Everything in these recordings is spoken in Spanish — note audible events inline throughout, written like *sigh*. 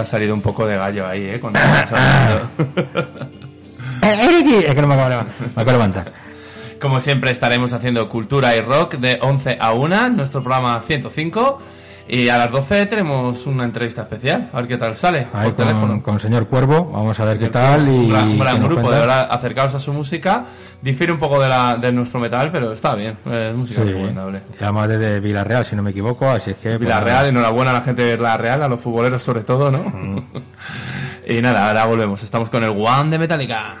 ha salido un poco de gallo ahí, ¿eh? Cuando *laughs* *laughs* Eh, Es que no me acabo de. Me acabo de levantar. Como siempre estaremos haciendo cultura y rock de 11 a 1, nuestro programa 105. Y a las 12 tenemos una entrevista especial, a ver qué tal sale Ahí por con, teléfono. con señor Cuervo, vamos a ver qué tal. Y un gran, un gran grupo, cuenta. de verdad, acercaos a su música. Difiere un poco de, la, de nuestro metal, pero está bien, es música Sí, recomendable. llama desde Villarreal, si no me equivoco, así es que... pues, Villarreal, enhorabuena a la gente de Villarreal, a los futboleros sobre todo, ¿no? Mm. *laughs* y nada, ahora volvemos. Estamos con el One de Metallica.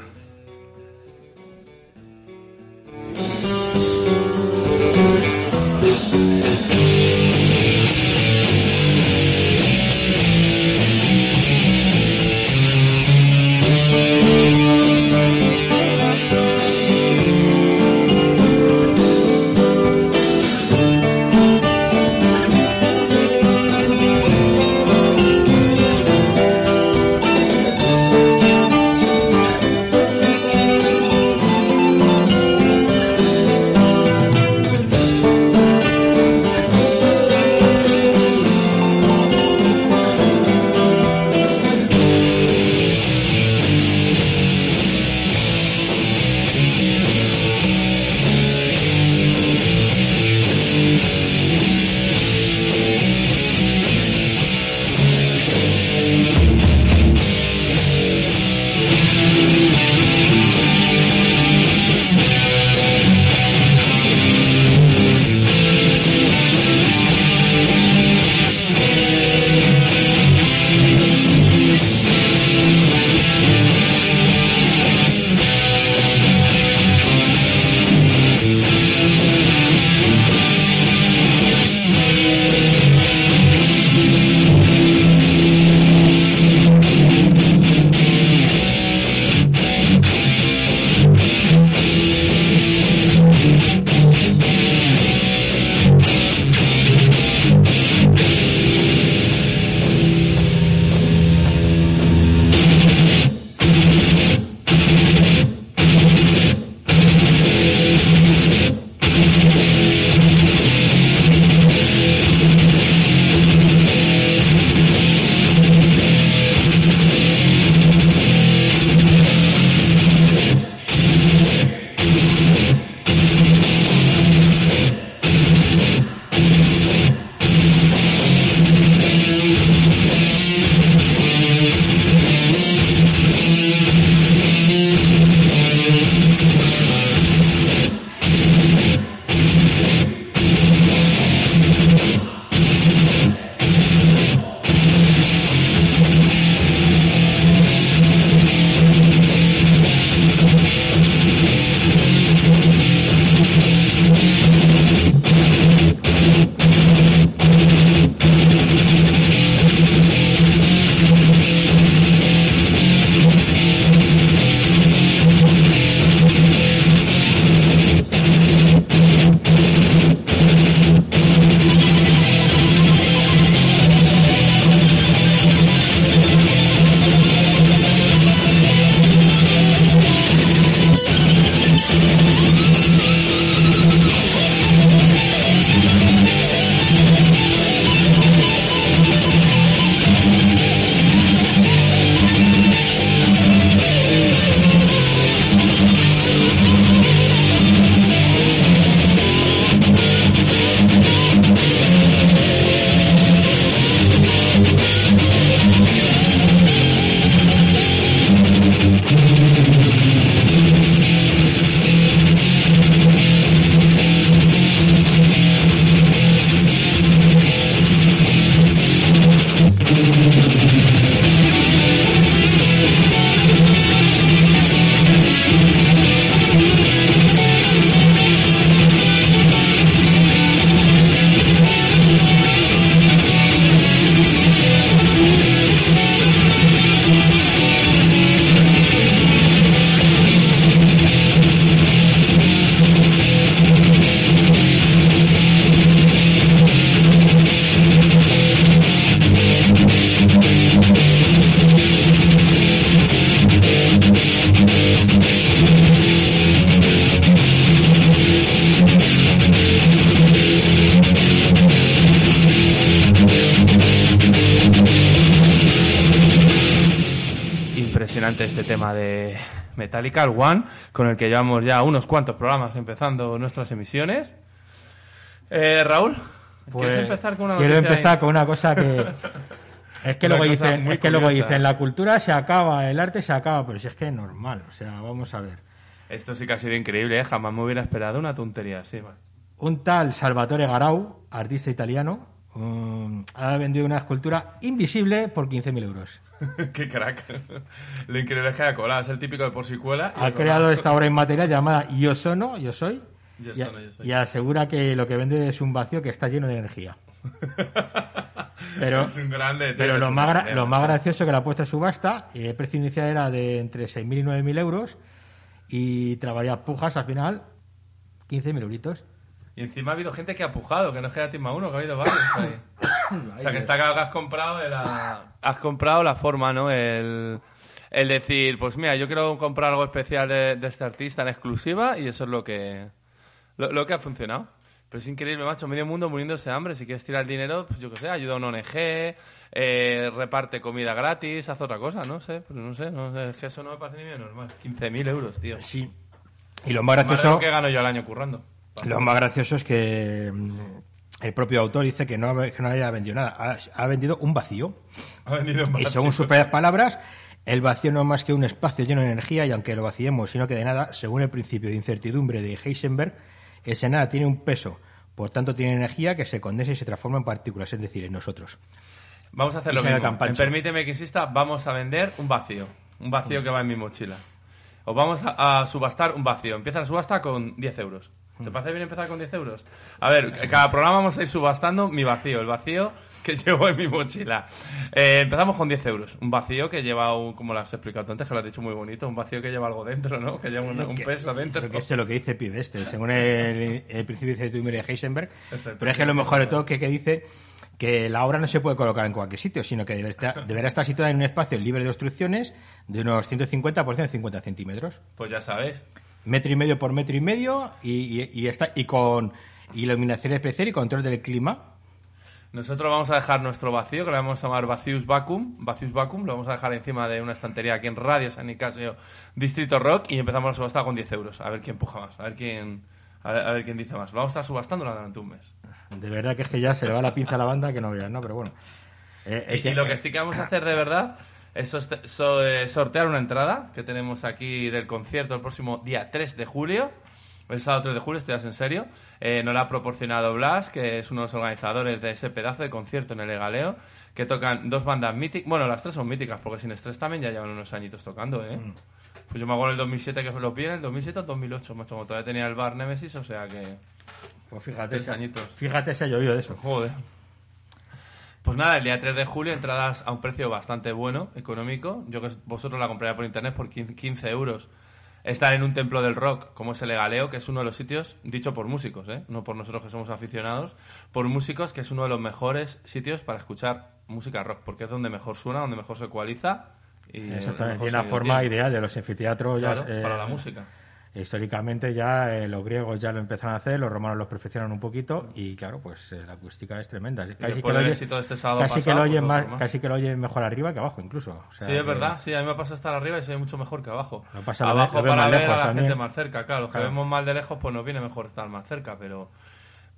El One, con el que llevamos ya unos cuantos programas empezando nuestras emisiones. Eh, Raúl, ¿quieres Pues, empezar con una Quiero empezar ahí? con una cosa que... *laughs* Es que, luego dicen, es que luego dicen, la cultura se acaba, el arte se acaba, pero si es que es normal, o sea, vamos a ver. Esto sí que ha sido increíble, ¿eh? jamás me hubiera esperado una tontería así. man. Un tal Salvatore Garau, artista italiano, mm, ha vendido una escultura invisible por 15.000 euros. *laughs* Qué crack. Lo increíble es que colado, es el típico de por si cuela. Ha creado colado. esta obra inmaterial llamada Yo Sono, Yo Soy, Yo y, sono, yo soy. y asegura que lo que vende es un vacío que está lleno de energía. *laughs* Pero, es un grande. pero lo más, gra- lo más gracioso que la ha puesto en subasta, el precio inicial era de entre 6.000 y 9.000 euros y tras varias pujas al final 15.000 euritos. Y encima ha habido gente que ha pujado, que no es que haya Team uno, que ha habido varios ahí. *coughs* o sea, que está claro que has comprado la... Has comprado la forma, ¿no? El, el decir, pues mira, yo quiero comprar algo especial de, de este artista en exclusiva y eso es lo que... Lo, lo que ha funcionado. Pero es increíble, macho. Medio mundo muriéndose de hambre. Si quieres tirar dinero, pues yo qué sé, ayuda a un ONG, eh, reparte comida gratis, haz otra cosa, no sé. Pero no sé, no sé. Es que eso no me parece ni bien normal. 15.000 euros, tío. Sí. Y lo más Más de gracioso, lo que gano yo al año currando. Lo más gracioso es que mm, el propio autor dice que no, que no haya vendido nada, ha, ha vendido un vacío. Ha vendido Y según sus propias palabras, el vacío no es más que un espacio lleno de energía y aunque lo vaciemos y no quede nada, según el principio de incertidumbre de Heisenberg, ese nada tiene un peso, por tanto tiene energía que se condensa y se transforma en partículas, es decir, en nosotros. Vamos a hacer Y lo mismo. pancho. Permíteme que insista, vamos a vender un vacío. Un vacío que va en mi mochila. O vamos a, a subastar un vacío. Empieza la subasta con 10 euros. Mm. ¿Te parece bien empezar con 10 euros? A ver, cada programa vamos a ir subastando mi vacío, el vacío que *laughs* llevo en mi mochila. Eh, empezamos con 10 euros. Un vacío que lleva, un, como lo has explicado tú antes, que lo has dicho muy bonito, un vacío que lleva algo dentro, ¿no? Que lleva un, un peso dentro. Yo que sé lo que dice Pibe este, según el, el principio de incertidumbre de Heisenberg. Es Pero es que lo mejor de todo que, que dice que la obra no se puede colocar en cualquier sitio, sino que debe estar- deberá estar situada en un espacio libre de obstrucciones de unos 150 por 150 centímetros. Pues ya sabéis. Metro y medio por metro y medio y, y- y está, y con iluminación especial y control del clima. Nosotros vamos a dejar nuestro vacío, que lo vamos a llamar Vacius Vacuum. Vacius Vacuum lo vamos a dejar encima de una estantería aquí en Radio San Nicasio, Distrito Rock, y empezamos la subasta con 10 euros. A ver quién puja más, a ver quién, a ver, a ver quién dice más. Vamos a estar subastando durante un mes. De verdad que es que ya se le va la pinza a la banda que no veas, ¿no? Pero bueno. Eh, es Y, y lo que sí que vamos a hacer de verdad es eh, sortear una entrada que tenemos aquí del concierto el próximo día 3 de julio. El sábado 3 de julio, estoy en serio. Eh, nos la ha proporcionado Blas, que es uno de los organizadores de ese pedazo de concierto en el Egaleo, que tocan dos bandas míticas. Bueno, las tres son míticas, porque Sin Estrés también ya llevan unos añitos tocando, ¿eh? Pues yo me acuerdo en el 2007 que los vi en el 2007 o 2008, macho, como todavía tenía el bar Nemesis, o sea que... Pues fíjate, Tres añitos. fíjate se ha llovido de eso. Joder. Pues nada, el día 3 de julio entradas a un precio bastante bueno, económico. Yo que vosotros la compraría por internet por 15 15 euros. Estar en un templo del rock, como es el Egaleo, que es uno de los sitios, dicho por músicos, ¿eh? no por nosotros que somos aficionados, por músicos, que es uno de los mejores sitios para escuchar música rock, porque es donde mejor suena, donde mejor se ecualiza. Y Exactamente, y una forma tiene. ideal de los anfiteatros ya Claro, eh, para la música. Históricamente ya eh, los griegos ya lo empezaron a hacer, los romanos los perfeccionaron un poquito y claro, pues eh, la acústica es tremenda. Casi, que lo, este sábado casi que lo pues oyen otro más, más. casi que lo oyen mejor arriba que abajo incluso. O sea Sí, es verdad, sí, a mí me pasa estar arriba y se ve mucho mejor que abajo. Pasa, lo abajo lo para más ver a la también. gente más cerca, claro. Los Claro. que vemos mal de lejos, pues nos viene mejor estar más cerca, pero...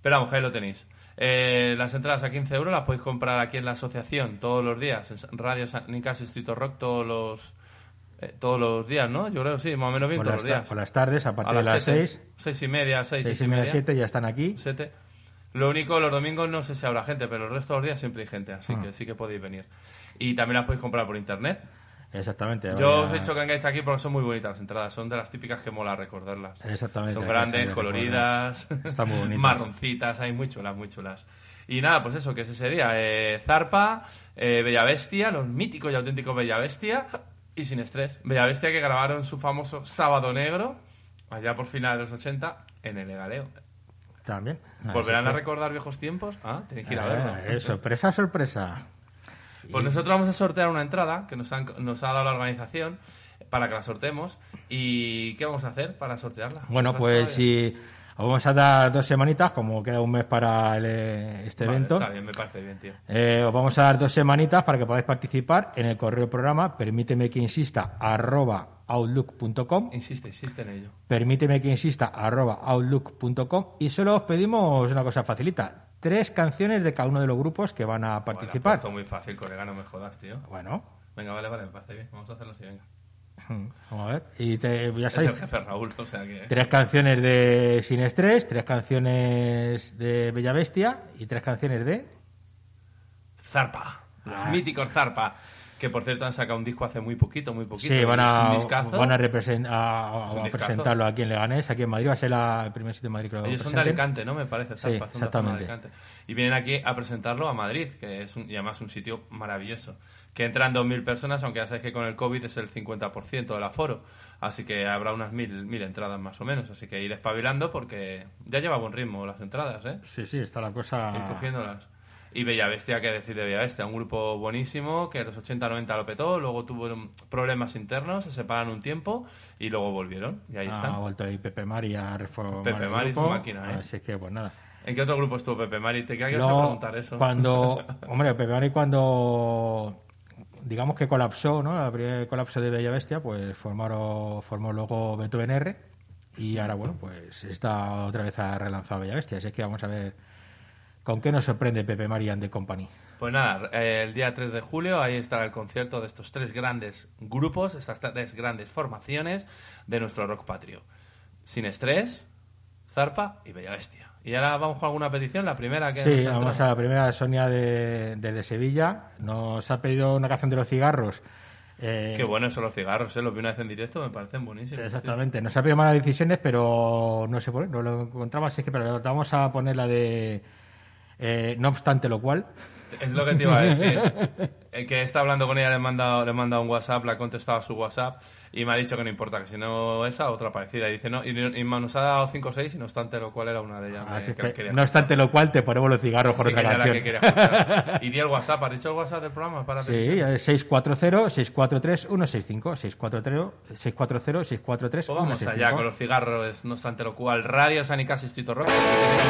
Pero vamos, ahí lo tenéis. Eh, las entradas a 15 euros las podéis comprar aquí en la asociación todos los días, en Radio San Nicasio Distrito Rock todos los... eh, todos los días, ¿no? Yo creo, sí, más o menos bien por, todos los días. por las tardes, a a partir de las siete, 6, seis y media, seis, 6 seis y media, 7 ya están aquí. Siete. Lo único, los domingos no sé si habrá gente, pero el resto de los días siempre hay gente, así Ah. que sí que podéis venir. Y también las podéis comprar por internet. Exactamente. Yo vaya- os he dicho que vengáis aquí porque son muy bonitas las entradas, son de las típicas que mola recordarlas. Exactamente, Son grandes, a coloridas, Está muy *laughs* marroncitas, hay muy chulas, muy chulas. Y nada, pues eso, que ese sería eh, Zarpa, eh, Bella Bestia, los míticos y auténticos Bella Bestia y Sin Estrés. Bella Bestia que grabaron su famoso Sábado Negro, allá por finales de los 80, en el Egaleo. También. ¿Volverán a recordar viejos tiempos? Ah, tenéis que ir a Eh, verlo. eh, sorpresa, sorpresa. Pues nosotros vamos a sortear una entrada que nos, han- nos ha dado la organización para que la sorteemos. ¿Y qué vamos a hacer para sortearla? Bueno, ¿Las pues todavía? Os vamos a dar dos semanitas, como queda un mes para el, eh, este Vale, evento. Está bien, me parece bien, tío. Eh, os vamos a dar dos semanitas para que podáis participar en el correo programa permíteme que insista arroba outlook.com Insiste, insiste en ello. permíteme que insista arroba outlook.com y solo os pedimos una cosa facilita tres canciones de cada uno de los grupos que van a participar esto muy fácil, colega, no me jodas, tío. bueno Venga, vale, vale, me parece bien. Vamos a hacerlo así, venga. *laughs* vamos a ver y te- ya Es el sabéis jefe Raúl, o sea que... tres canciones de Sin Estrés tres canciones de Bella Bestia y tres canciones de Zarpa. Los Ah. míticos Zarpa. Que por cierto han sacado un disco hace muy poquito, muy poquito. Sí, van a, van a, a- a presentarlo aquí en Leganés, aquí en Madrid. Va a ser la- el primer sitio en Madrid que lo Ellos son de. Alicante, ¿no? Me parece, Sí, de exactamente. Alicante. Y vienen aquí a presentarlo a Madrid, que es un, y además un sitio maravilloso. Que entran 2.000 personas, aunque ya sabéis que con el COVID es el 50% del aforo. Así que habrá unas 1.000 mil entradas más o menos. Así que ir espabilando porque ya lleva buen ritmo las entradas, ¿eh? Sí, sí, está la cosa. Ir cogiéndolas. Y Bella Bestia, ¿qué decir de Bella Bestia? Un grupo buenísimo que en los 80-90 lo petó, luego tuvo problemas internos, se separaron un tiempo y luego volvieron. Y ahí Ha están. vuelto ahí Pepe Mari a reformar Pepe Mari es máquina, ¿eh? Así que, pues nada. ¿En qué otro grupo estuvo Pepe Mari? Te quería que ibas a Luego, preguntar eso. Cuando, *laughs* hombre, Pepe Mari cuando, digamos que colapsó, ¿no? El primer colapso de Bella Bestia, pues formaron, formó luego Beethoven R y ahora, bueno, pues está otra vez ha relanzado Bella Bestia. Así que vamos a ver con qué nos sorprende Pepe Mari and the Company. Pues nada, el día 3 de julio ahí estará el concierto de estos tres grandes grupos, estas tres grandes formaciones de nuestro rock patrio. Sin estrés, Zarpa y Bella Bestia. Y ahora vamos con alguna petición, la primera que Sí, nos vamos a la primera, Sonia de, desde Sevilla. Nos ha pedido una canción de los cigarros. Eh, Qué bueno son los cigarros, ¿eh? los vi una vez en directo, me parecen buenísimos. Exactamente. Nos ha pedido malas decisiones, pero no sé por no lo encontramos. Así que pero vamos a poner la de. eh, no obstante lo cual. Es lo que te iba a decir. *laughs* El que está hablando con ella le he mandado, le he mandado un WhatsApp, le ha contestado a su WhatsApp y me ha dicho que no importa, que si no esa, otra parecida. Y dice, no, y, y nos ha dado 5 o 6 y no obstante lo cual era una de ellas. Así que que, quería no obstante lo cual, te ponemos los cigarros por Sí, que otra canción. que. *laughs* Y di el WhatsApp, ¿has dicho el WhatsApp del programa? Para Sí, pedir? es 640-643-165. 640-643-165. Pues vamos allá con los cigarros, no obstante lo cual. Radio Sanicas Distrito Rock, que tiene que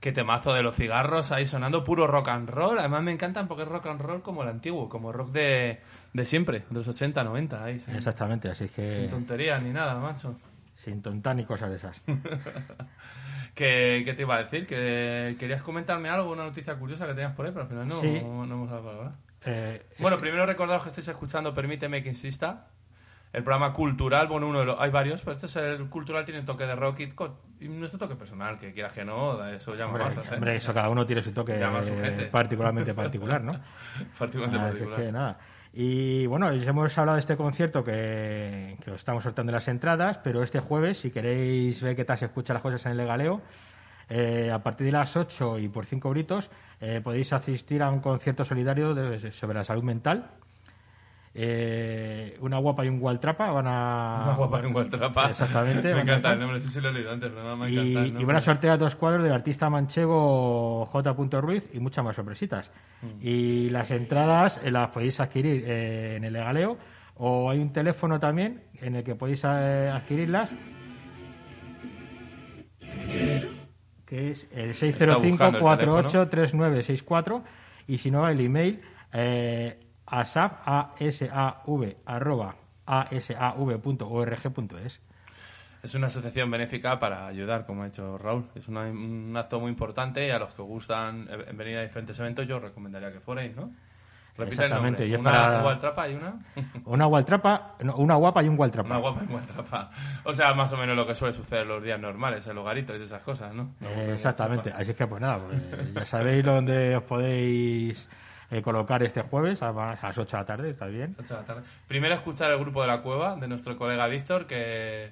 Qué temazo de los cigarros ahí sonando puro rock and roll. Además me encantan porque es rock and roll como el antiguo, como rock de, de siempre, de los 80, 90. Ahí, sin, Exactamente, así que... sin tonterías ni nada, macho. Sin tontar ni cosas de esas. *laughs* ¿Qué, qué te iba a decir? ¿Que ¿Querías comentarme algo, una noticia curiosa que tenías por ahí? Pero al final no, Sí. no, hemos dado palabra. Eh, Bueno, que- primero recordaros que estáis escuchando Permíteme que insista. El programa cultural, bueno, uno de los, hay varios, pero este es el cultural, tiene un toque de rock y, nuestro toque personal, que quieras que no, eso llama hombre, ¿eh? hombre, eso cada uno tiene su toque eh, particularmente particular, ¿no? *laughs* Particularmente Así particular. que nada. Y bueno, os hemos hablado de este concierto que, que os estamos soltando las entradas, pero este jueves, si queréis ver qué tal se escuchan las cosas en el Legaleo, eh, a partir de las 8 y por 5 gritos eh, podéis asistir a un concierto solidario de- sobre la salud mental. Eh, una guapa y un gualtrapa van a... Una guapa en un gualtrapa. Exactamente, Me encanta el nombre, sí, sí lo he leído antes, pero no me Y, encanta el y nombre. van a sortear dos cuadros del artista manchego J. Ruiz y muchas más sorpresitas. Mm. Y las entradas eh, las podéis adquirir eh, en el Legaleo o hay un teléfono también en el que podéis adquirirlas que es el Está buscando el 605-483964 y si no el email eh, asav, asav, arroba, asav.org.es. Es una asociación benéfica para ayudar, como ha hecho Raúl. Es una- un acto muy importante y a los que gustan eh, venir a diferentes eventos yo recomendaría que fuerais, ¿no? Repite el Exactamente, nombre. y es Una para- gualtrapa y una... *laughs* Una gualtrapa, no, una guapa y un gualtrapa. Una guapa y gualtrapa. O sea, más o menos lo que suele suceder los días normales, en los garitos y esas cosas, ¿no? Eh, exactamente. Así que, pues nada, pues, ya sabéis dónde os podéis eh, colocar este jueves a, a las 8 de la tarde, ¿está bien? Ocho de la tarde. Primero escuchar el grupo de la cueva de nuestro colega Víctor, que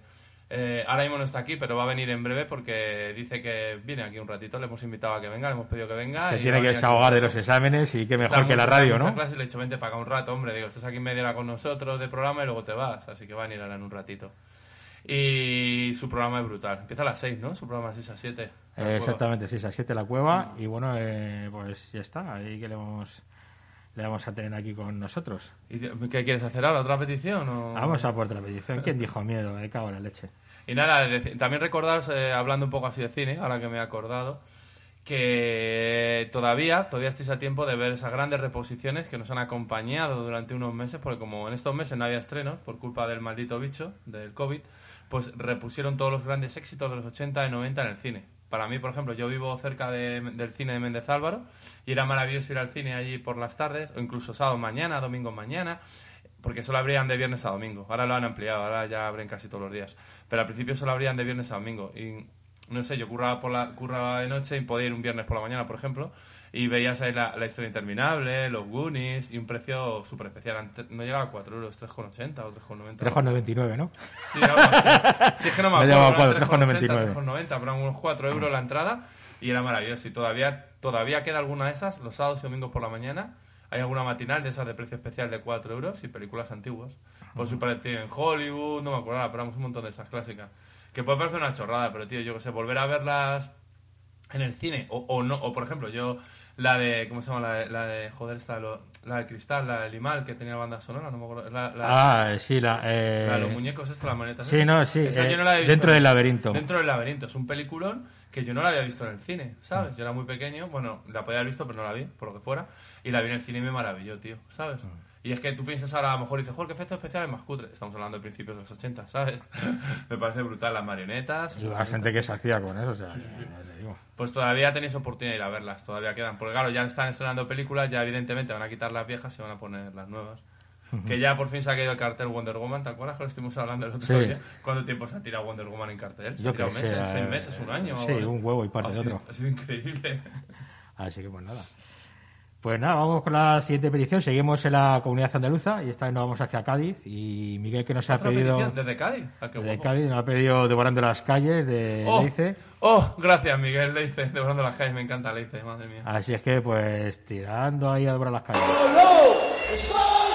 eh, ahora mismo no está aquí, pero va a venir en breve porque dice que viene aquí un ratito. Le hemos invitado a que venga, le hemos pedido que venga. Se y tiene que desahogar de los exámenes y qué mejor que la radio, ¿no? clase le he dicho, vente para acá un rato, hombre. Digo, estás aquí media hora con nosotros de programa y luego te vas. Así que va a venir ahora en un ratito. Y su programa es brutal. Empieza a las 6, ¿no? Su programa es 6 a 7. Eh, exactamente, sí, a 7 la cueva. Y bueno, eh, pues ya está, ahí que le vamos, le vamos a tener aquí con nosotros. ¿Y qué quieres hacer ahora? ¿Otra petición? O... Vamos a por otra petición. ¿Quién dijo miedo? Me cago en la leche. Y nada, también recordaros, eh, hablando un poco así de cine, ahora que me he acordado, que todavía, todavía estáis a tiempo de ver esas grandes reposiciones que nos han acompañado durante unos meses, porque como en estos meses no había estrenos por culpa del maldito bicho, del COVID, pues repusieron todos los grandes éxitos de los 80 y 90 en el cine. Para mí, por ejemplo, yo vivo cerca de- del cine de Méndez Álvaro y era maravilloso ir al cine allí por las tardes, o incluso sábado mañana, domingo mañana, porque solo abrían de viernes a domingo. Ahora lo han ampliado, ahora ya abren casi todos los días. Pero al principio solo abrían de viernes a domingo. Y no sé, yo curraba, por la, curraba de noche y podía ir un viernes por la mañana, por ejemplo, y veías ahí la, la historia interminable, los Goonies, y un precio súper especial. No llegaba a 4 euros, 3,80 o 3,90. 3,99, ¿no? Sí, algo así. Sí, es que no me *laughs* acuerdo. llevado eran cuatro, 3,80, 3,99. 3,90, pero unos 4 euros la entrada y era maravilloso. Y todavía, todavía queda alguna de esas, los sábados y domingos por la mañana. Hay alguna matinal de esas de precio especial de 4 euros y películas antiguas. Por su parecido en Hollywood, no me acuerdo, pero un montón de esas clásicas. Que puede parecer una chorrada, pero tío, yo que sé, volver a verlas en el cine o, o no o por ejemplo yo la de cómo se llama la de, la de joder esta lo- la de cristal la de limal que tenía banda sonora no me acuerdo la, la- Ah, sí, la... eh, la de los muñecos esto las manetas sí, no, sí, Esa eh, yo no la había visto dentro en- del laberinto. dentro del laberinto es un peliculón que yo no la había visto en el cine sabes yo era muy pequeño bueno la podía haber visto pero no la vi por lo que fuera y la vi en el cine y me maravilló tío sabes y es que tú piensas ahora a lo mejor y dices joder qué efectos especiales más cutre estamos hablando de principios de los 80 sabes *laughs* me parece brutal las marionetas Y bastante que se hacía con eso, o sea, ya te digo. pues todavía tenéis oportunidad de ir a verlas, todavía quedan. Porque claro, ya están estrenando películas, ya evidentemente van a quitar las viejas y van a poner las nuevas. Que ya por fin se ha caído el cartel Wonder Woman, ¿te acuerdas que lo estuvimos hablando el otro Sí. día? ¿Cuánto tiempo se ha tirado Wonder Woman en cartel? ¿Se Yo tirado que meses, sé, seis eh, meses, un año? sí, o algo? un huevo y parte ha de sido, otro. Ha sido increíble. *laughs* Así que pues nada. Pues nada, vamos con la siguiente petición. Seguimos en la comunidad andaluza y esta vez nos vamos hacia Cádiz. Y Miguel que nos ha ¿Otra pedido... petición? ¿Desde Cádiz? Ah, qué De guapo. Cádiz nos ha pedido Devorando las calles de Oh, Leice. oh, gracias Miguel Leice, devorando las calles, me encanta Leice, madre mía. Así es que pues tirando ahí a devorar las calles. Solo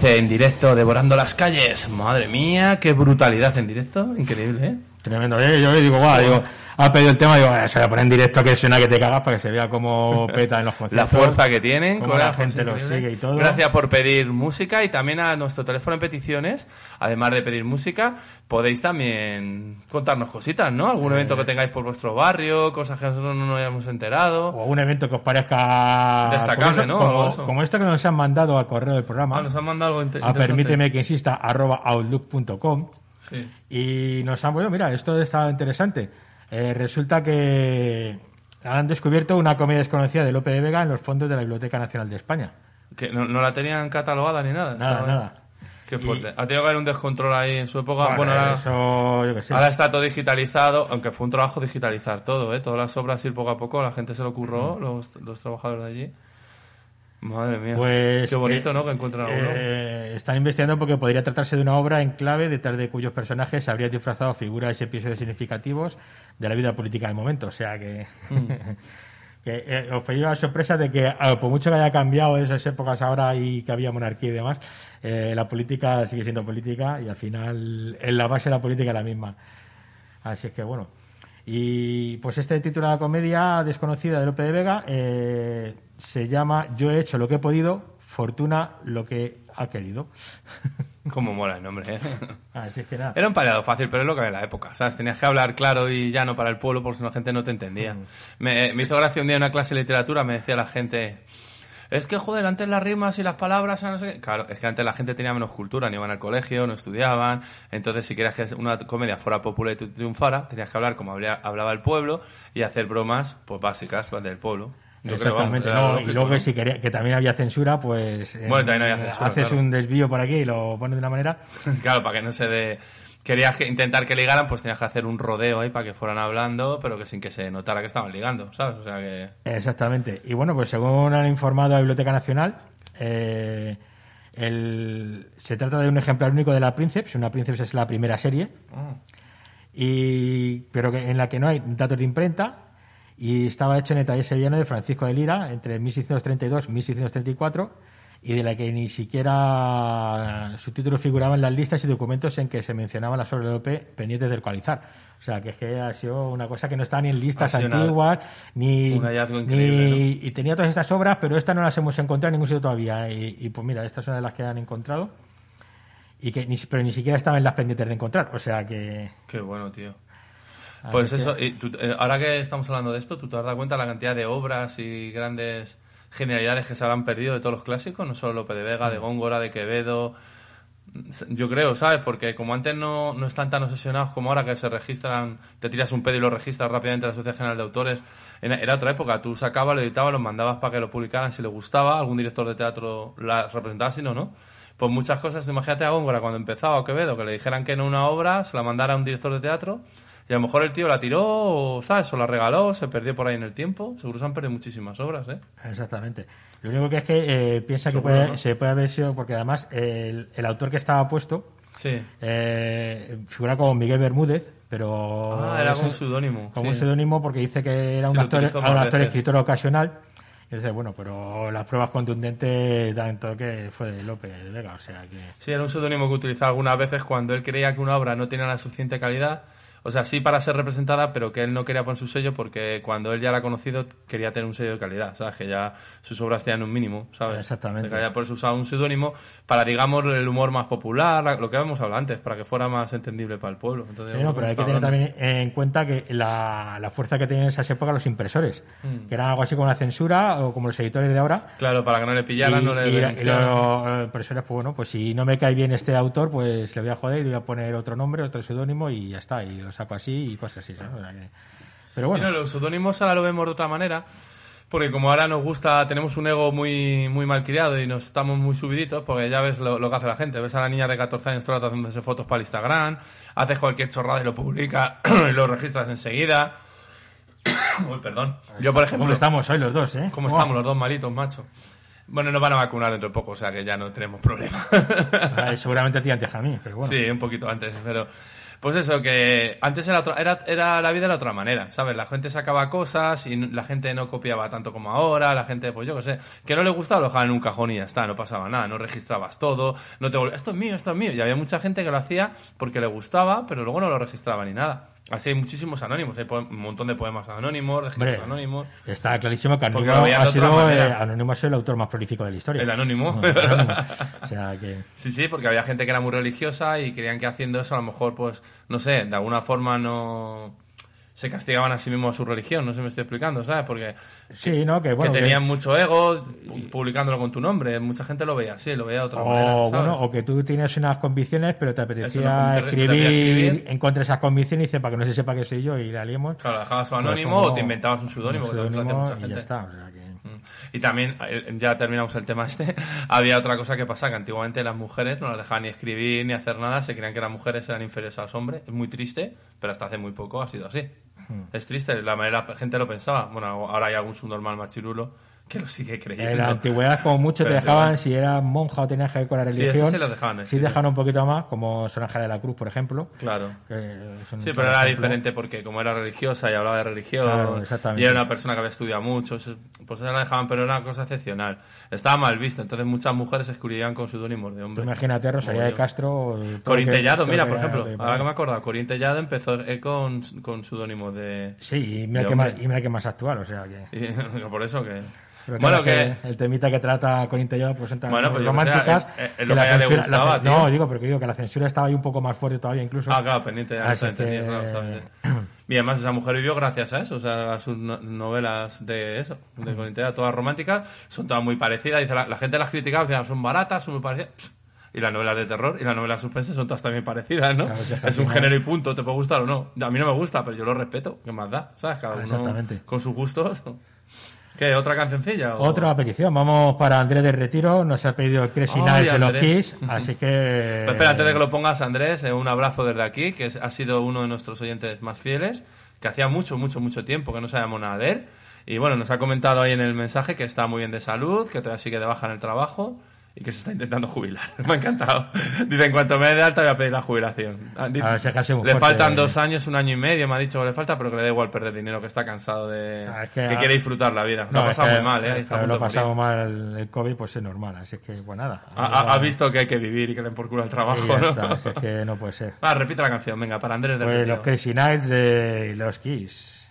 dice en directo, devorando las calles. Madre mía, qué brutalidad en directo. Increíble, ¿eh? Tremendo, ¿eh? Yo digo, guau, digo, ha pedido el tema, digo, eh, se voy a poner en directo que suena que te cagas para que se vea cómo *laughs* peta en los conciertos. La fuerza que tienen, cómo la gente lo sigue y todo. Gracias por pedir música y también a nuestro teléfono en peticiones, además de pedir música, podéis también contarnos cositas, ¿no? Algún evento que tengáis por vuestro barrio, cosas que nosotros no nos hayamos enterado. O algún evento que os parezca destacable, ¿no? Como, como, esto que nos han mandado al correo del programa. Ah, nos han mandado algo a permíteme que insista, arroba outlook.com. Y nos han, bueno, mira, esto está interesante. Eh, resulta que han descubierto una comedia desconocida de Lope de Vega en los fondos de la Biblioteca Nacional de España. Que no, la tenían catalogada ni nada. Nada, nada. Qué fuerte. Ha tenido que haber un descontrol ahí en su época. Bueno, ahora, eso, yo que sé. ahora está todo digitalizado, aunque fue un trabajo digitalizar todo, ¿eh? Todas las obras ir poco a poco, la gente se lo ocurrió, los, los trabajadores de allí. Madre mía. Pues, Qué bonito, ¿no? Que encuentran eh, Están investigando porque podría tratarse de una obra en clave detrás de cuyos personajes se habría disfrazado figuras y episodios significativos de la vida política del momento. O sea que. Mm. *laughs* que eh, os pedí la sorpresa de que, ah, por mucho que haya cambiado esas épocas ahora y que había monarquía y demás, eh, la política sigue siendo política y al final en la base de la política es la misma. Así es que bueno. Y pues este título de la comedia desconocida de Lope de Vega eh, se llama Yo he hecho lo que he podido, Fortuna lo que ha querido. *laughs* Como mola el nombre, ¿eh? *laughs* Así que nada. Era un paleado fácil, pero es lo que había en la época, ¿sabes? Tenías que hablar claro y llano para el pueblo porque si no la gente no te entendía. Me, me hizo gracia un día en una clase de literatura, me decía la gente es que, joder, antes las rimas y las palabras, no sé qué. Claro, es que antes la gente tenía menos cultura, no iban al colegio, no estudiaban. Entonces, si querías que una comedia fuera popular y triunfara, tenías que hablar como hablaba el pueblo y hacer bromas pues básicas pues, del pueblo. Exactamente, y luego que si quería, que también había censura, pues bueno, también había censura, haces un desvío por aquí y lo pones de una manera. *laughs* claro, para que no se dé querías intentar que ligaran, pues tenías que hacer un rodeo ahí para que fueran hablando, pero que sin que se notara que estaban ligando, ¿sabes? O sea que... Exactamente. Y bueno, pues según han informado a la Biblioteca Nacional, eh, el, se trata de un ejemplar único de la Princeps. Una Princeps es la primera serie, ah. y, pero que, en la que no hay datos de imprenta. Y estaba hecho en el taller sevillano de Francisco de Lira entre 1632 y 1634 y de la que ni siquiera su título figuraba en las listas y documentos en que se mencionaban las obras de Lope pendientes del coalizar. O sea, que es que ha sido una cosa que no está ni en listas antiguas, ni, y tenía todas estas obras, pero estas no las hemos encontrado en ningún sitio todavía. Y, pues mira, estas son de las que han encontrado, y que ni, pero ni siquiera estaban en las pendientes de encontrar. O sea que... Qué bueno, tío. Pues eso, y eh, ahora que estamos hablando de esto, ¿tú te has dado cuenta de la cantidad de obras y grandes genialidades que se habrán perdido de todos los clásicos, no solo Lope de Vega, de mm. Góngora, de Quevedo. Yo creo, ¿sabes? Porque como antes no, no están tan obsesionados como ahora que se registran, te tiras un pedo y lo registras rápidamente en la Sociedad General de Autores. Era otra época, tú sacabas, lo editabas, lo mandabas para que lo publicaran si le gustaba, algún director de teatro las representaba, si no, ¿no? Pues muchas cosas, imagínate a Góngora cuando empezaba o Quevedo, que le dijeran que en una obra, se la mandara a un director de teatro y a lo mejor el tío la tiró, o, ¿sabes? O la regaló, se perdió por ahí en el tiempo. Seguro se han perdido muchísimas obras, ¿eh? Exactamente. Lo único que es que eh, piensa que puede, se puede haber sido, porque además el, autor que estaba puesto sí. eh, figura como Miguel Bermúdez, pero. Ah, era como un seudónimo. Como un seudónimo porque dice que era un actor, un actor escritor ocasional. Y dice, bueno, pero las pruebas contundentes dan todo que fue de López de Vega, o sea que... Sí, era un seudónimo que utilizaba algunas veces cuando él creía que una obra no tenía la suficiente calidad o sea, sí para ser representada, pero que él no quería poner su sello porque cuando él ya era conocido quería tener un sello de calidad, ¿sabes? Que ya sus obras tenían un mínimo, ¿sabes? Exactamente. Que por eso usaba un seudónimo para, digamos, el humor más popular, lo que habíamos hablado antes, para que fuera más entendible para el pueblo. Entonces, pero hay que tener también en cuenta que la, fuerza que tenían en esas épocas los impresores, mm. que eran algo así como la censura o como los editores de ahora. Claro, para que no le pillaran, no le... Y, y los impresores, pues bueno, pues si no me cae bien este autor, pues le voy a joder y le voy a poner otro nombre, otro seudónimo y ya está, y saco así y cosas así. Pero bueno. los pseudónimos ahora lo vemos de otra manera. Porque como ahora nos gusta, tenemos un ego muy, muy mal criado y nos estamos muy subiditos, porque ya ves lo, que hace la gente. Ves a la niña de 14 años toda haciéndose fotos para Instagram, haces cualquier chorrada y lo publica, *clears throat* y lo registras enseguida. *coughs* Uy, perdón. Yo, por ejemplo... ¿Cómo estamos hoy los dos, eh? ¿Cómo estamos los dos malitos, macho? Bueno, nos van a vacunar dentro de poco, o sea que ya no tenemos problema. seguramente a ti antes a mí, pero bueno. Sí, un poquito antes, pero... Pues eso, que antes era, otra- era, era la vida de otra manera, ¿sabes? La gente sacaba cosas y la gente no copiaba tanto como ahora, la gente, pues yo qué sé, que no le gustaba lo dejaba en un cajón y ya está, no pasaba nada, no registrabas todo, no te vol- esto es mío, esto es mío. Y había mucha gente que lo hacía porque le gustaba, pero luego no lo registraba ni nada. Así hay muchísimos anónimos, hay un montón de poemas anónimos, Hombre, anónimos. Está clarísimo que Anónimo ha, de sido, eh, Anónimo ha sido el autor más prolífico de la historia. El anónimo. Anónimo. *laughs* O sea que... Sí, sí, porque había gente que era muy religiosa y creían que haciendo eso a lo mejor, pues, no sé, de alguna forma no se castigaban a sí mismos a su religión, no si me estoy explicando, ¿sabes? Porque Sí, ¿no? Que, bueno, que que- tenían mucho ego pu- publicándolo con tu nombre, mucha gente lo veía así, lo veía de otra manera, O, ¿sabes? bueno, o que tú tienes unas convicciones, pero te apetecía no, te- te escribir, escribir. en contra de esas convicciones y dice para que no se sepa que soy yo y la liemos. Claro, dejabas su Pues anónimo como- o te inventabas un pseudónimo, que mucha y gente. ya está. o sea que- Mm. Y también, eh, ya terminamos el tema este, *laughs* había otra cosa que pasaba, que antiguamente las mujeres no las dejaban ni escribir ni hacer nada, se creían que las mujeres eran inferiores a los hombres. Es muy triste, pero hasta hace muy poco ha sido así. Es triste, la manera la gente lo pensaba. Bueno, ahora hay algún subnormal machirulo que lo sigue creyendo. En la antigüedad, como mucho, te dejaban, si eras monja o tenías que ver con la Sí, religión. eso sí lo dejaban, sí sí. dejaban un poquito más, como Son Ángel de la Cruz, por ejemplo. Claro. Sí, pero era diferente porque como era religiosa y hablaba de religión Claro, y era una persona que había estudiado mucho, eso- pues ella la dejaban, pero era una cosa excepcional. Estaba mal visto, entonces muchas mujeres se escribían con seudónimos de hombre. imagínate, Rosalía de. Castro. todo lo Corín que- Tellado, todo mira, por ejemplo, de- ahora que me he acordado, Corín Tellado empezó con, con seudónimo de... Sí, y mira, que más, y mira que más actual, o sea que. *laughs* y- por eso que... Pero bueno, claro, que... el temita que trata con Intellado pues tan Bueno, pues yo que románticas. sé, es- es que la que censura- la gustaba, tío. No, digo, porque digo que la censura estaba ahí un poco más fuerte todavía, incluso. Ah, claro, pendiente, no entendí, que-. *clears throat* Y además esa mujer vivió gracias a eso, o sea, a sus no- novelas de eso, de Tellado, todas románticas, son todas muy parecidas, dice la, la gente las criticaba, son baratas, son muy parecidas... Y las novelas de terror y las novelas de suspense son todas también parecidas, ¿no? Claro, es que es un género y punto, te puede gustar o no. A mí no me gusta, pero yo lo respeto, ¿qué más da? ¿Sabes? Cada uno con sus gustos. ¿Qué? ¿Otra cancioncilla? o- Otra petición, vamos para Andrés de Retiro, nos ha pedido el Crazy Nights de los. Kiss, así que... *laughs* Pero espera, antes de que lo pongas, Andrés, eh, un abrazo desde aquí, que ha sido uno de nuestros oyentes más fieles, que hacía mucho, mucho, mucho tiempo que no sabíamos nada de él. Y bueno, nos ha comentado ahí en el mensaje que está muy bien de salud, que todavía sigue de baja en el trabajo y que se está intentando jubilar. *laughs* Me ha encantado. Dice, en cuanto me dé de alta voy a pedir la jubilación. Ah, di- A ver, si es le fuerte. faltan dos años, un año y medio, me ha dicho que le falta, pero que le da igual perder dinero, que está cansado de... Ah, es que, que- quiere disfrutar la vida. lo ha es pasado muy mal, ¿eh? Está lo ha pasado mal el COVID, pues es normal, así que pues nada. Ha, ha- visto que hay que vivir y que le por culo Y trabajo, ¿no? está, así es que no puede ser. *laughs* Ah, repite la canción, venga, para Andrés de Pues los Crazy Nights de los Kiss.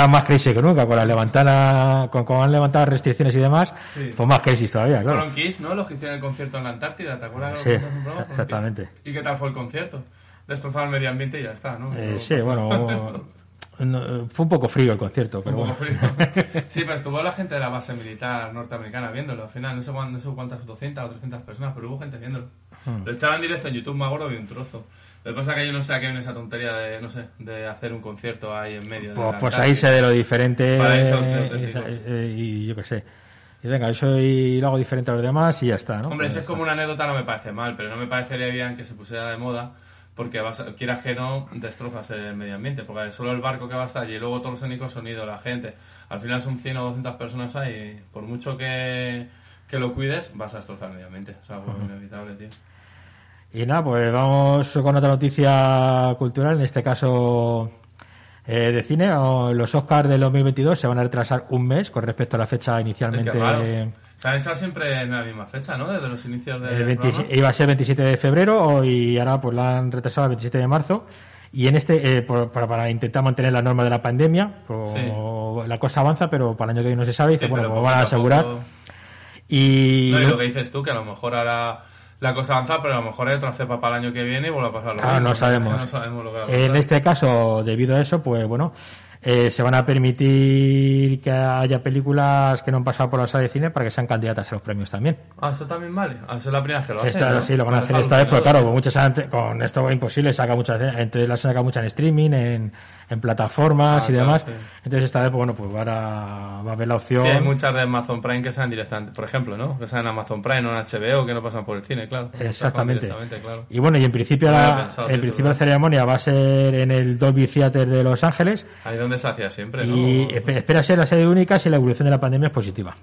Ahora más crazy que nunca, con la levantada, con cómo han levantado restricciones y demás, Sí. pues más crazy todavía, claro. Fueron Kiss, ¿no? Los que hicieron el concierto en la Antártida, ¿te acuerdas? Sí? Fueron exactamente. ¿Y qué tal fue el concierto? Destrozaron el medio ambiente y ya está, ¿no? Eh, sí, bueno, no, fue un poco frío el concierto, pero Un poco bueno. frío. *laughs* Sí, pero estuvo la gente de la base militar norteamericana viéndolo. Al final, no sé, cuán- no sé cuántas, 200 o 300 personas, pero hubo gente viéndolo. Hmm. Lo echaban en directo en YouTube, me acuerdo de un trozo. Lo que pasa es que yo no sé a qué viene esa tontería de, no sé, de hacer un concierto ahí en medio de Pues, la pues ahí sé de lo diferente eso, eh, auténticos. eh, y yo qué sé. Y venga, yo soy, lo hago diferente a los demás y ya está, ¿no? Hombre, Pues ya es como una anécdota no me parece mal, pero no me parecería bien que se pusiera de moda porque vas a- quieras que no destrozas el medio ambiente, porque solo el barco que va a estar allí y luego todos los únicos sonidos, la gente, al final son 100 o 200 personas ahí y por mucho que, que lo cuides vas a destrozar el medio ambiente, es algo inevitable, tío. Y nada, pues vamos con otra noticia cultural, en este caso eh, de cine. Los Oscars del 2022 se van a retrasar un mes con respecto a la fecha Es inicialmente. que raro. Se han echado siempre en la misma fecha, ¿no? Desde los inicios del el 20 programa. iba a ser 27 de febrero y ahora pues la han retrasado al 27 de marzo. Y en este, eh, por- para, para intentar mantener la norma de la pandemia, pues, la cosa avanza, pero para el año que viene no se sabe. Y dice, Sí, bueno, pero pues van a asegurar. poco- Y, No, y lo que dices tú, que a lo mejor ahora la cosa avanza, pero a lo mejor hay otra cepa para el año que viene y vuelve a pasar lo Claro, mismo. no sabemos. No sabemos lo que va a En este caso, debido a eso, pues bueno, eh, se van a permitir que haya películas que no han pasado por la sala de cine para que sean candidatas a los premios también. Ah, eso también vale. Ah, eso es la primera vez que lo hacen. Esta, ¿no? sí, lo van a hacer esta vez, alucinado. claro, muchas con esto es imposible, saca muchas, entre las saca muchas en streaming, en, en plataformas Ah, y claro, demás. sí. Entonces esta vez, pues bueno, pues va a haber la opción. Sí, hay muchas de Amazon Prime que salen directamente, por ejemplo, ¿no? Que en Amazon Prime o en HBO que no pasan por el cine, claro. Exactamente. Claro. Y bueno, y en principio, No la, pensado, en principio la ceremonia va a ser en el Dolby Theater de Los Ángeles Ahí donde se hacía siempre, ¿no? y espe- espera ser la sede única si la evolución de la pandemia es positiva.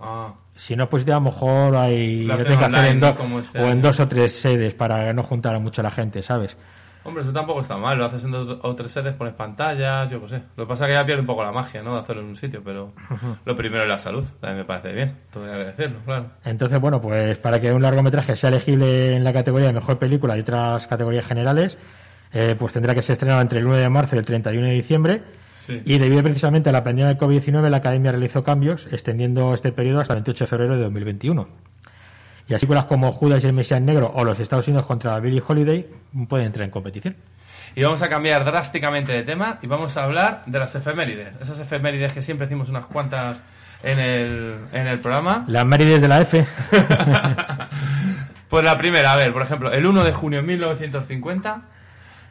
Ah, Si no es positiva, a lo mejor hay, Lo tienen que hacer en, Como este o en dos o tres sedes para no juntara mucho la gente, ¿sabes? Hombre, eso tampoco está mal. Lo haces en dos o tres sedes, pones pantallas, yo qué sé. Lo que pasa es que ya pierde un poco la magia, ¿no? De hacerlo en un sitio, pero lo primero es la salud. También me parece bien. Hay que decirlo, claro. Entonces, bueno, pues para que un largometraje sea elegible en la categoría de mejor película y otras categorías generales, eh, pues tendrá que ser estrenado entre el 1 de marzo y el 31 de diciembre. Sí. Y debido precisamente a la pandemia del COVID-19, la Academia realizó cambios, extendiendo este periodo hasta el 28 de febrero de 2021. Y así películas como Judas y el Mesías Negro o Los Estados Unidos contra Billie Holiday pueden entrar en competición. Y vamos a cambiar drásticamente de tema y vamos a hablar de las efemérides. Esas efemérides que siempre decimos unas cuantas en el, en el programa. Las Mérides de la F. *laughs* Pues la primera, a ver, por ejemplo, el 1 de junio de 1950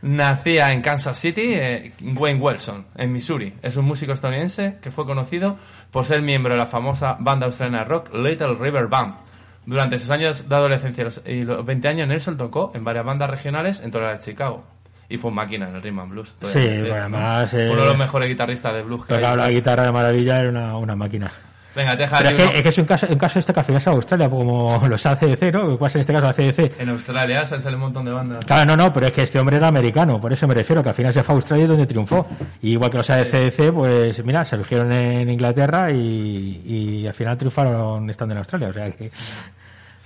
nacía en Kansas City eh, Wayne Wilson, en Missouri. Es un músico estadounidense que fue conocido por ser miembro de la famosa banda australiana rock Little River Band. Durante sus años de adolescencia y los- y los 20 años, Nelson tocó en varias bandas regionales en toda la de Chicago. Y fue máquina en el rhythm and blues. Sí, bueno, ¿no? además, Fue eh, uno de los mejores guitarristas de blues que. Tocaba la guitarra de maravilla, era una, una máquina. Venga, deja Pero es que, es que es un caso, un caso este que al final es Australia, como *laughs* los ACDC, ¿no? Pasa en este caso ACDC. En Australia se sale un montón de bandas. Claro, no, no, pero es que este hombre era americano, por eso me refiero, que al final se fue a Australia donde triunfó. Y igual que los ACDC, pues mira, se eligieron en Inglaterra y, y al final triunfaron estando en Australia, o sea que...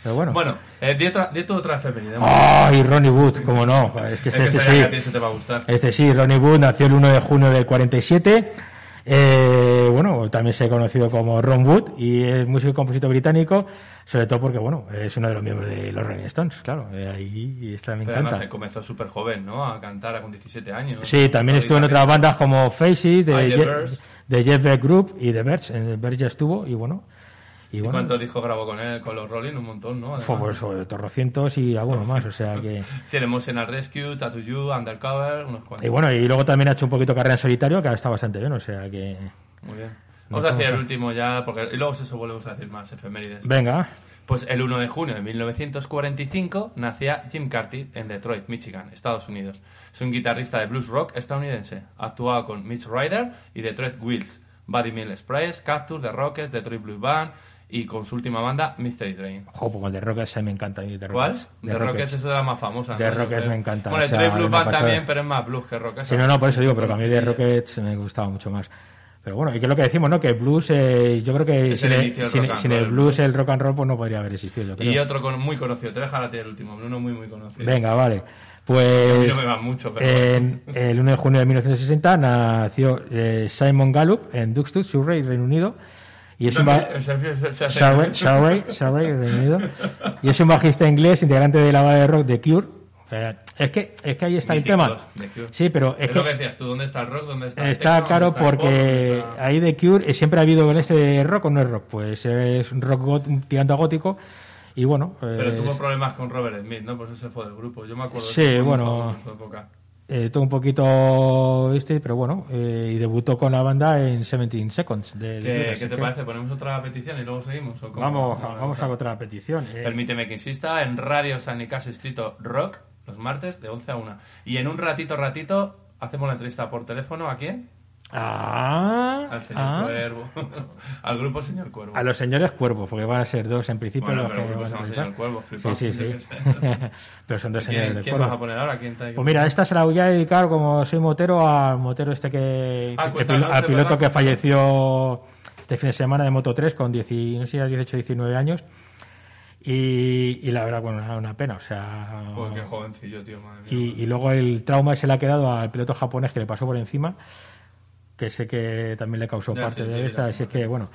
Pero bueno. Bueno, eh, di otra, di tú otra efeméride. ¡Ay, Ronnie Wood! ¿Cómo no? Es que Es este, que este sabía que a ti sí. eso te va a gustar. Este sí, Ronnie Wood nació el 1 de junio del 47. Eh, bueno, también se ha conocido como Ron Wood y es músico y compositor británico, sobre todo porque, bueno, es uno de los miembros de los Rolling Stones, claro. eh, ahí esta me Pero además encanta. eh, comenzó súper joven, ¿no? A cantar con 17 años. Sí, también estuvo en otras bandas como Faces, de, y The Je- Birds. de Jeff Beck Group y The Birds. En The Birds ya estuvo y bueno. Y ¿Y bueno, cuántos discos grabó con él, con los Rolling? Un montón, ¿no? Además. fue pues, sobre torrocientos y alguno más, o sea que... *laughs* Sí, el Emotional Rescue, Tattoo You, Undercover, unos cuantos. Y bueno, y luego también ha hecho un poquito carrera en solitario, que ahora está bastante bien, o sea que... Muy bien. Vamos a decir el último ya, porque y luego eso volvemos a decir más efemérides. Venga, Pues el 1 de junio de 1945 nacía Jim Carty en Detroit, Michigan, Estados Unidos. Es un guitarrista de blues rock estadounidense. Ha actuado con Mitch Ryder y Detroit Wheels, Buddy Mill Express, Cactus, The Rockets, Detroit Blues Band y con su última banda Mystery Train. ojo, pues el de Rockets me encanta. a mí The ¿Cuál? Rockets. The Rockets es de la más famosa. The ¿no? Rockets me encanta, Bueno, o sea, Blues Band también, pero es más blues que rock. Sí, no, no, por eso digo, pero que a mí de Rockets me gustaba mucho más. Pero bueno, y que es lo que decimos, ¿no? Que el blues, eh, yo creo que Es sin el el, sin- el blues, el rock and roll, pues no podría haber existido, yo creo. Y otro con- muy conocido. Te voy a dejar a ti el último, uno muy, muy conocido. Venga, vale. Pues no me va mucho, pero en el 1 de junio de 1960 nació eh, Simon Gallup en Duxton, Surrey, Reino Unido. Y es un. Y es un bajista inglés, integrante de la banda de rock de Cure. Eh, es que es que ahí está el tema. De. Sí, pero es Es lo que que decías tú, ¿dónde está el rock? ¿Dónde está el Está techno? claro ¿Dónde está pop? porque ¿Dónde está- ahí de Cure eh, siempre ha habido en este de rock o no es rock, pues es un rock tirando a gótico y bueno, Pero tuvo pues, problemas con Robert Smith, ¿no? Por eso se fue del grupo. Yo me acuerdo. de Sí, muy bueno. en su época. Eh, todo un poquito este, pero bueno, eh, y debutó con la banda en 17 Seconds. de- ¿Qué, te parece? ¿Ponemos otra petición y luego seguimos? ¿O? Vamos, ¿Cómo vamos a otra petición. eh. Permíteme que insista en Radio San Nicasio Distrito Rock los martes de 11 a 1. Y en un ratito, ratito, hacemos la entrevista por teléfono. ¿A quién? Ah, Al señor ah. Cuervo. *laughs* Al grupo Señor Cuervo. A los señores cuervos, porque van a ser dos en principio. Bueno, los pero que van a. Señor Cuervo, flipado, Sí, sí, sí. *laughs* pero son dos señores ¿Quién, del quién cuervo. vas a poner ahora? ¿Quién te Pues mira, esta se la voy a dedicar, como soy motero, al motero este que. Ah, que- cuéntanos, al piloto verdad. que falleció este fin de semana de Moto 3 con 10 y- no sé si era 18 19 años. Y, y la verdad, bueno, una, una pena, o sea. Joder, qué jovencillo, tío, madre mía. y, y luego el trauma se le ha quedado al piloto japonés que le pasó por encima, que sé que también le causó Ya, parte sí, sí, de ya esta, así es sí. que bueno.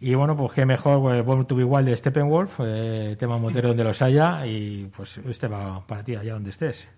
Y bueno, pues qué mejor, pues, Born to be Wild de Steppenwolf, eh, tema motero *laughs* donde los haya, y pues este va para ti, allá donde estés.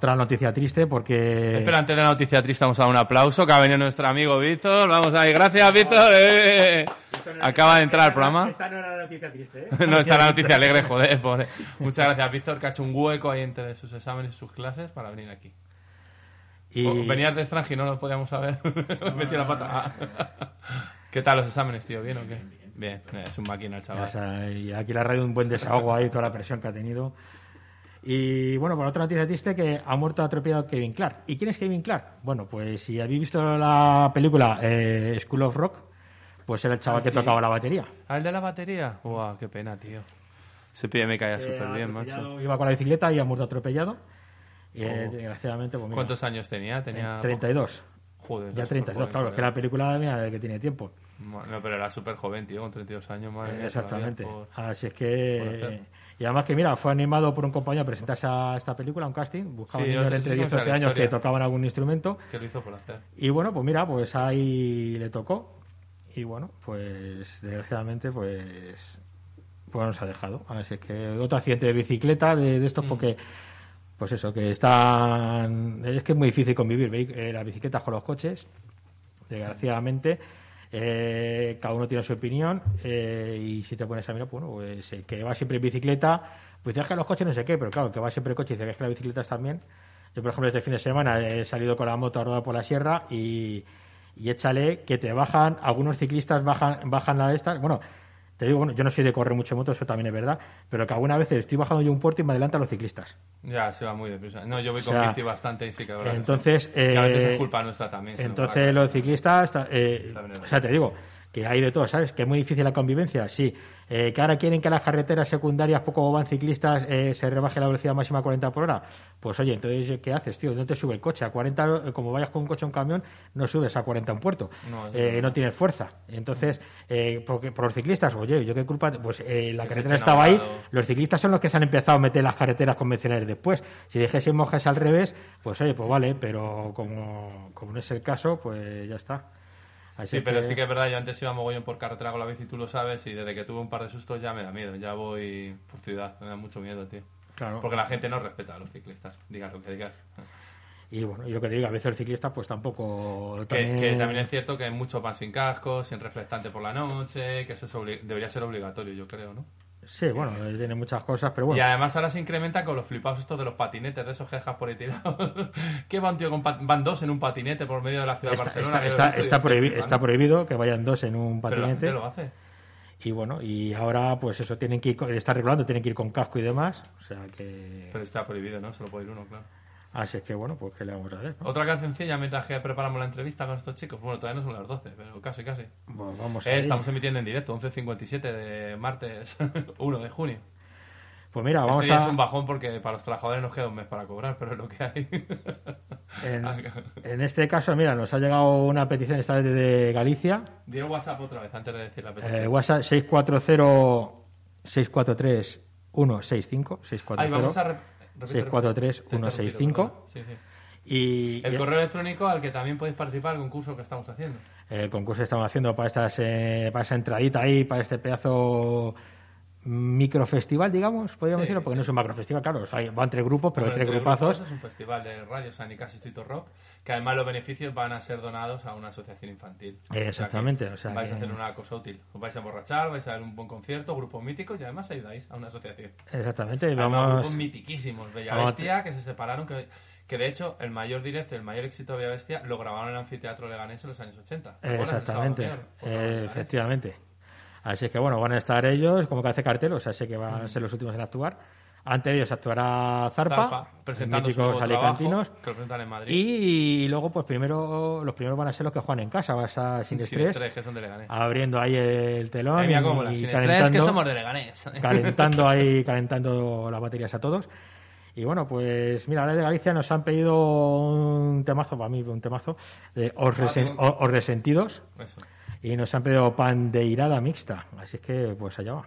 Pues otra noticia triste porque... Espera, antes de la noticia triste, vamos a dar un aplauso, que ha venido nuestro amigo Víctor. Vamos ahí, gracias, Víctor. Eh, Acaba de entrar al programa. Esta no era la noticia triste, ¿eh? *laughs* No está la noticia *laughs* alegre, joder, pobre. Muchas gracias, Víctor, que ha hecho un hueco ahí entre sus exámenes y sus clases para venir aquí. Y... O- Venías de extranjero, no lo podíamos saber. *laughs* Me metí la pata. ¿Qué tal los exámenes, tío? ¿Bien o qué? Bien, es un máquina el O chaval. sea, y aquí la radio un buen desahogo ahí, toda la presión que ha tenido. Y bueno, por otra noticia triste que ha muerto atropellado Kevin Clark. ¿Y quién es Kevin Clark? Bueno, pues si habéis visto la película eh, School of Rock, pues era el chaval Ah, que sí. tocaba la batería. ¿Ah, el de la batería? Guau, qué pena, tío. Ese pibe me caía súper bien, macho. Iba con la bicicleta y ha muerto atropellado. Y, eh, Oh. desgraciadamente, pues mira, ¿Cuántos años tenía? Tenía... 32. Joder, Ya era 32, superjoven, claro, es que la película mira, que tiene tiempo. No, pero era súper joven, tío, con 32 años, madre mía. Exactamente. por- Así es que. Y además que, mira, fue animado por un compañero a presentarse a esta película, a un casting. Buscaban Sí, niños entre sí, 10 y me sabe 12 la años que tocaban algún instrumento. ¿Qué lo hizo por hacer? Y bueno, pues mira, pues ahí le tocó. Y bueno, pues desgraciadamente, pues. Pues nos ha dejado. Así es que otro accidente de bicicleta de, de estos, porque. Pues eso, que están. Es que es muy difícil convivir, ¿veis? Eh, las bicicletas con los coches, desgraciadamente. Eh, cada uno tiene su opinión eh, y si te pones a mirar, pues, bueno, pues el que va siempre en bicicleta, pues dices que los coches no sé qué, pero claro, que va siempre en coche dice que es que las bicicletas también. Yo, por ejemplo, este fin de semana he salido con la moto a rodar por la sierra y, y échale que te bajan, algunos ciclistas bajan, bajan la estas, bueno, te digo, bueno, yo no soy de correr mucho en moto, eso también es verdad, pero que algunas veces estoy bajando yo un puerto y me adelantan los ciclistas. Ya, se va muy deprisa. No, yo voy O con sea, bici bastante y sí que entonces, que a veces eh, es culpa nuestra también. Entonces los ciclistas, ta- eh, También o sea, te digo, que hay de todo, ¿sabes? Que es muy difícil la convivencia, sí. Eh, que ahora quieren que las carreteras secundarias, poco van ciclistas, eh, se rebaje la velocidad máxima a 40 por hora. Pues oye, entonces, ¿qué haces, tío? No te sube el coche. A 40, eh, como vayas con un coche o un camión, no subes a 40 en puerto. No, Eh, no. tienes fuerza. Entonces, eh, porque, por los ciclistas, oye, ¿yo qué culpa? Pues eh, la carretera estaba a ahí, un los ciclistas son los que se han empezado a meter las carreteras convencionales después. Si dijésemos que es al revés, pues oye, pues vale, pero como, como no es el caso, pues ya está. Así Sí, pero sí que es verdad, yo antes iba mogollón por carretera con la bici, tú lo sabes, y desde que tuve un par de sustos ya me da miedo. Ya voy por ciudad, me da mucho miedo, tío. Claro. Porque la gente no respeta a los ciclistas, digas lo que digas. Y bueno, y lo que te digo, a veces el ciclista pues tampoco... Que, que también es cierto que muchos van sin casco, sin reflectante por la noche, que eso es debería ser obligatorio, yo creo, ¿no? Sí, bueno, tiene muchas cosas, pero bueno. Y además ahora se incrementa con los flipados estos de los patinetes, de esos quejas por ahí tirados. *laughs* ¿Qué van, tío? Con van dos en un patinete por medio de la ciudad Está, de Barcelona. está, que está, está prohibi- está prohibido que vayan dos en un Pero la patinete. gente lo hace. Y bueno, y ahora pues eso, tienen que ir, está regulando, tienen que ir con casco y demás. O sea que... Pero está prohibido, ¿no? Solo puede ir uno, claro. Así es que bueno, pues que le vamos a hacer. ¿no? Otra cancioncilla mientras que preparamos la entrevista con estos chicos. Bueno, todavía no son las 12, pero casi, casi. Pues vamos Eh, estamos emitiendo en directo, 11.57 de martes *laughs* 1 de junio. Pues mira, vamos este día a... es un bajón porque para los trabajadores nos queda un mes para cobrar, pero es lo que hay. *laughs* En, en este caso, mira, nos ha llegado una petición esta vez de Galicia. Di el WhatsApp otra vez antes de decir la Eh, petición. WhatsApp 640 643 165 Ahí vamos a... 640 rep- repite, 643 repite. Te he interrumpido, 165 perdona. Sí, sí. y El y- correo electrónico al que también podéis participar el concurso que estamos haciendo. el concurso que estamos haciendo para estas eh, para esa entradita ahí para este pedazo microfestival digamos podríamos Sí, decirlo porque sí. no es un macrofestival claro o sea, van tres grupos pero entre grupazos Es un festival de radio Sanicas y Street Rock, que además los beneficios van a ser donados a una asociación infantil. O sea que Exactamente, o sea vais a hacer una cosa útil. Os vais a emborrachar, vais a dar un buen concierto, grupos míticos y además ayudáis a una asociación. exactamente Además, vamos grupos mitiquísimos, Bella vamos Bestia, que se separaron, que, que de hecho el mayor directo, el mayor éxito de Bella Bestia lo grabaron en el anfiteatro Leganés en los años 80. ¿Te acuerdas? El exactamente Sábado eh, efectivamente así que bueno van a estar ellos como que hace cartel o sea sé que van a ser los últimos en actuar ante ellos actuará Zarpa, Zarpa, presentando su míticos nuevo trabajo, alicantinos que presentan en Madrid. y luego pues primero los primeros van a ser los que juegan en casa va a estar sin, Sin estrés, estrés, que son de Leganés. abriendo ahí el telón Ay, y- y sin calentando, que somos de Leganés. calentando ahí calentando las baterías a todos y bueno pues mira ahora de Galicia nos han pedido un temazo para mí un temazo de Os, Resen- Ah, Os Resentidos Eso. y nos han pedido pandeirada mixta así que pues allá va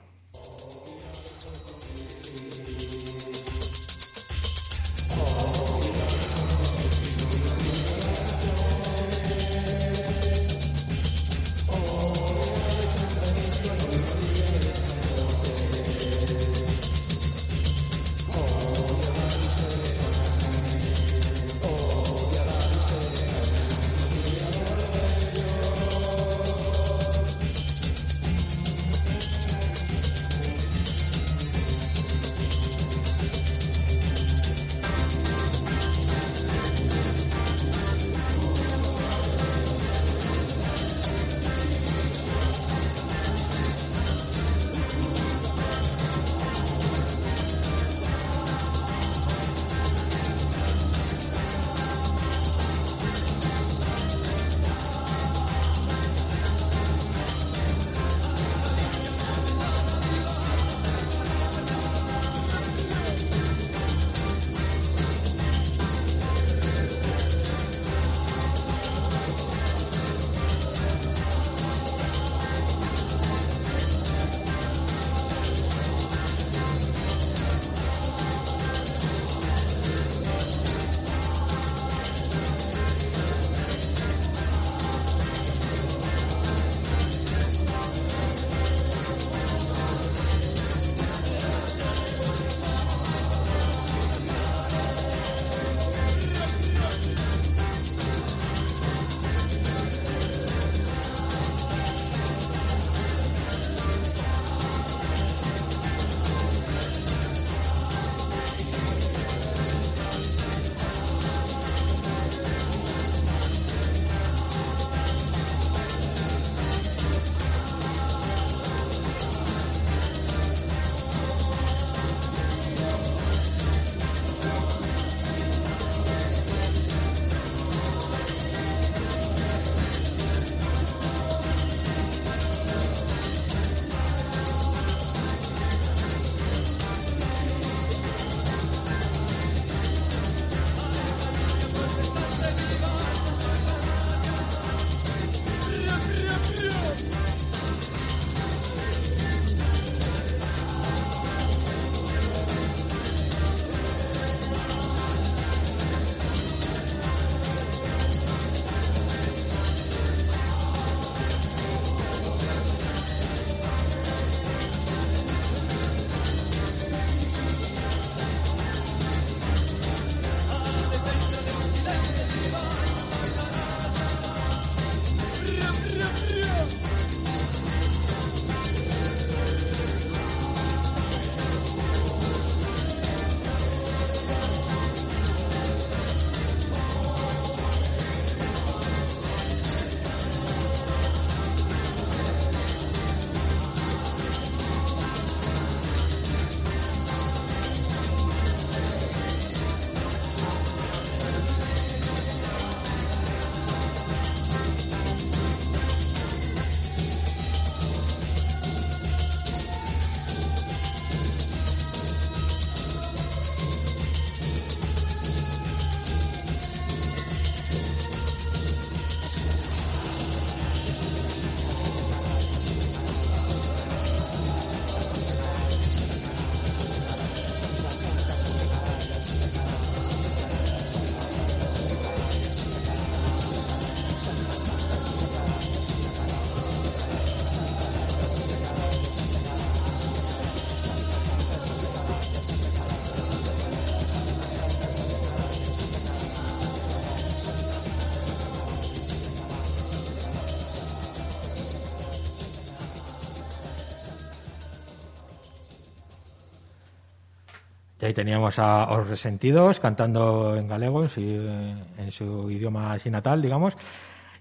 teníamos a Os Resentidos cantando en galego, en su, en su idioma así natal, digamos.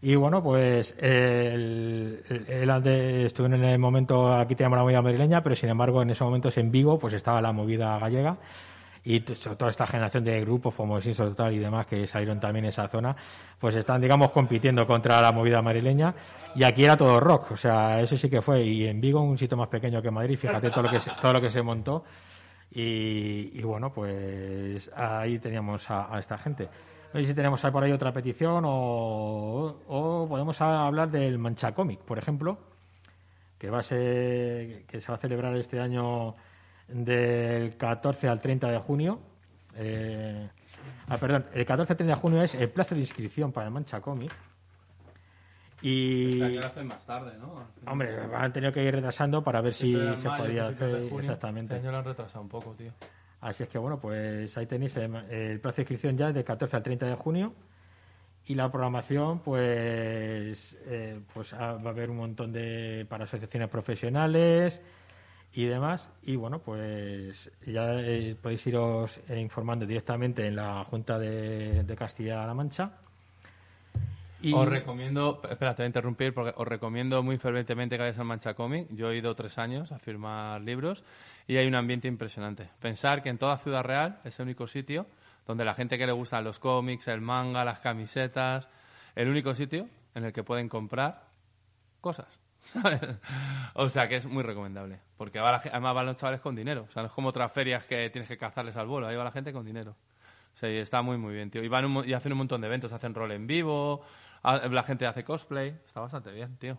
Y bueno, pues de- estuvo en el momento, aquí teníamos la movida madrileña, pero sin embargo en esos momentos en Vigo pues estaba la movida gallega. Y toda esta generación de grupos como Sinso Total y demás que salieron también en esa zona, pues están, digamos, compitiendo contra la movida madrileña. Y aquí era todo rock, o sea, eso sí que fue. Y en Vigo, un sitio más pequeño que Madrid, fíjate todo lo que se, todo lo que se montó y, bueno, pues ahí teníamos a, esta gente. No sé si tenemos por ahí otra petición o, o podemos hablar del Mancha Comic, por ejemplo, que va a ser, que se va a celebrar este año del 14 al 30 de junio. Eh, ah, perdón, el 14 al 30 de junio es el plazo de inscripción para el Mancha Comic. Y, Este año lo hacen más tarde, ¿no? hombre, han tenido que ir retrasando para ver si se mayo, podía hacer junio. exactamente. Este año lo han retrasado un poco, tío. Así es que bueno, pues ahí tenéis el, plazo de inscripción ya es del 14 al 30 de junio y la programación pues eh, pues ah, va a haber un montón de para asociaciones profesionales y demás y bueno pues ya eh, podéis iros eh, informando directamente en la Junta de, de Castilla-La Mancha y Os recomiendo, espera, te voy a interrumpir porque os recomiendo muy fervientemente que vayáis al Mancha Comic. Yo he ido tres años a firmar libros y hay un ambiente impresionante. Pensar que en toda Ciudad Real es el único sitio donde la gente que le gustan los cómics, el manga, las camisetas, el único sitio en el que pueden comprar cosas. *laughs* O sea que es muy recomendable. Porque va la además van los chavales con dinero. O sea, no es como otras ferias que tienes que cazarles al vuelo. Ahí va la gente con dinero. Y está muy, muy bien, tío. Y, van un y hacen un montón de eventos. Hacen rol en vivo. Ha- La gente hace cosplay. Está bastante bien, tío.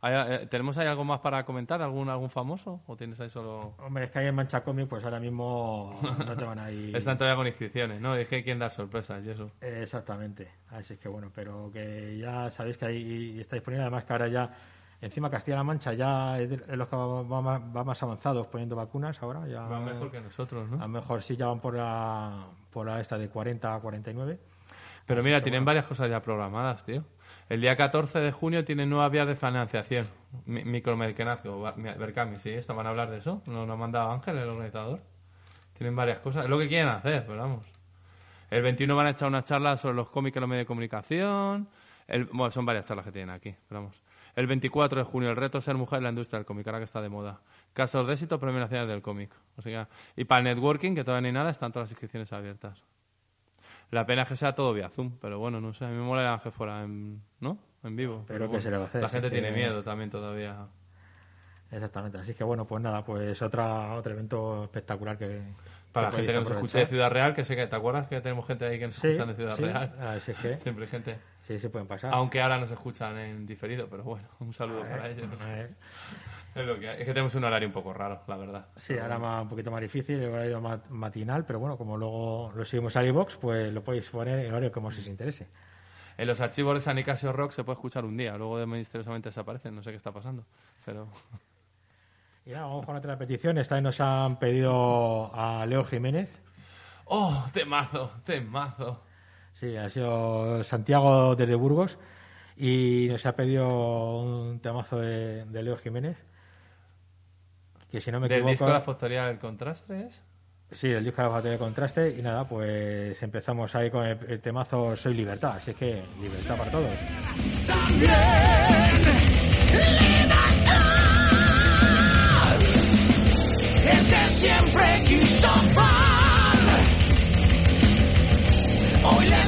Hay, eh, ¿Tenemos ahí algo más para comentar? ¿Algún, algún famoso? ¿O tienes ahí solo...? hombre es que ahí en Mancha Comic pues ahora mismo no te van a ir *laughs* Están todavía con inscripciones, ¿no? Hay quien dar sorpresas y eso. Exactamente, así es que bueno, pero que ya sabéis que ahí está disponible, además que ahora ya, encima Castilla-La Mancha ya es de los que va, más, va más avanzados poniendo vacunas ahora, ya Va mejor que nosotros, a ¿no? lo mejor sí ya van por la, por la esta de 40 a 49. Pero mira, tienen varias cosas ya programadas, tío. El día 14 de junio tienen nuevas vías de financiación. Mi- Micromecenazgo, va- mi- Berkami, sí, esta van a hablar de eso. Nos lo ha mandado Ángel, el organizador. Tienen varias cosas. Es lo que quieren hacer, pero vamos. El 21 van a echar una charla sobre los cómics en los medios de comunicación. El, bueno, son varias charlas que tienen aquí, pero vamos. El 24 de junio, el reto ser mujer en la industria del cómic, ahora que está de moda. Casos de éxito, premios nacionales del cómic. O sea, y para el networking, que todavía hay nada, están todas las inscripciones abiertas. La pena es que sea todo vía Zoom, pero bueno, no sé, a mí me mola que fuera en, ¿no? en vivo. Pero ¿qué se le va a hacer? La gente que- tiene miedo también todavía. Exactamente, así que bueno, pues nada, pues otra, otro evento espectacular que... Para la que gente que nos escucha de Ciudad Real, que sé que, ¿te acuerdas que tenemos gente ahí que nos Sí, escuchan de Ciudad sí, Real? así es que *laughs* Siempre hay gente. sí, se pueden pasar. Aunque ahora nos escuchan en diferido, pero bueno, un saludo para ellos. Es lo que hay. Es que tenemos un horario un poco raro, la verdad. Sí, ahora más, un poquito más difícil, el horario ma- matinal, pero bueno, como luego lo seguimos al iVox, pues lo podéis poner en el horario que más os interese. En los archivos de San Nicasio Rock se puede escuchar un día, luego de misteriosamente desaparecen, no sé qué está pasando. Pero *laughs* Y nada, vamos con otra petición. Esta vez nos han pedido a Leo Jiménez. ¡Oh! ¡Temazo! ¡Temazo! Sí, ha sido Santiago desde Burgos. Y nos ha pedido un temazo de, de Leo Jiménez. Que si no me Del equivoco. disco La Factoría del Contraste es. Sí, el disco de la batería de contraste. Y nada, pues empezamos ahí con el, el temazo Soy Libertad. Así que libertad para todos. El que siempre quiso pan, hoy les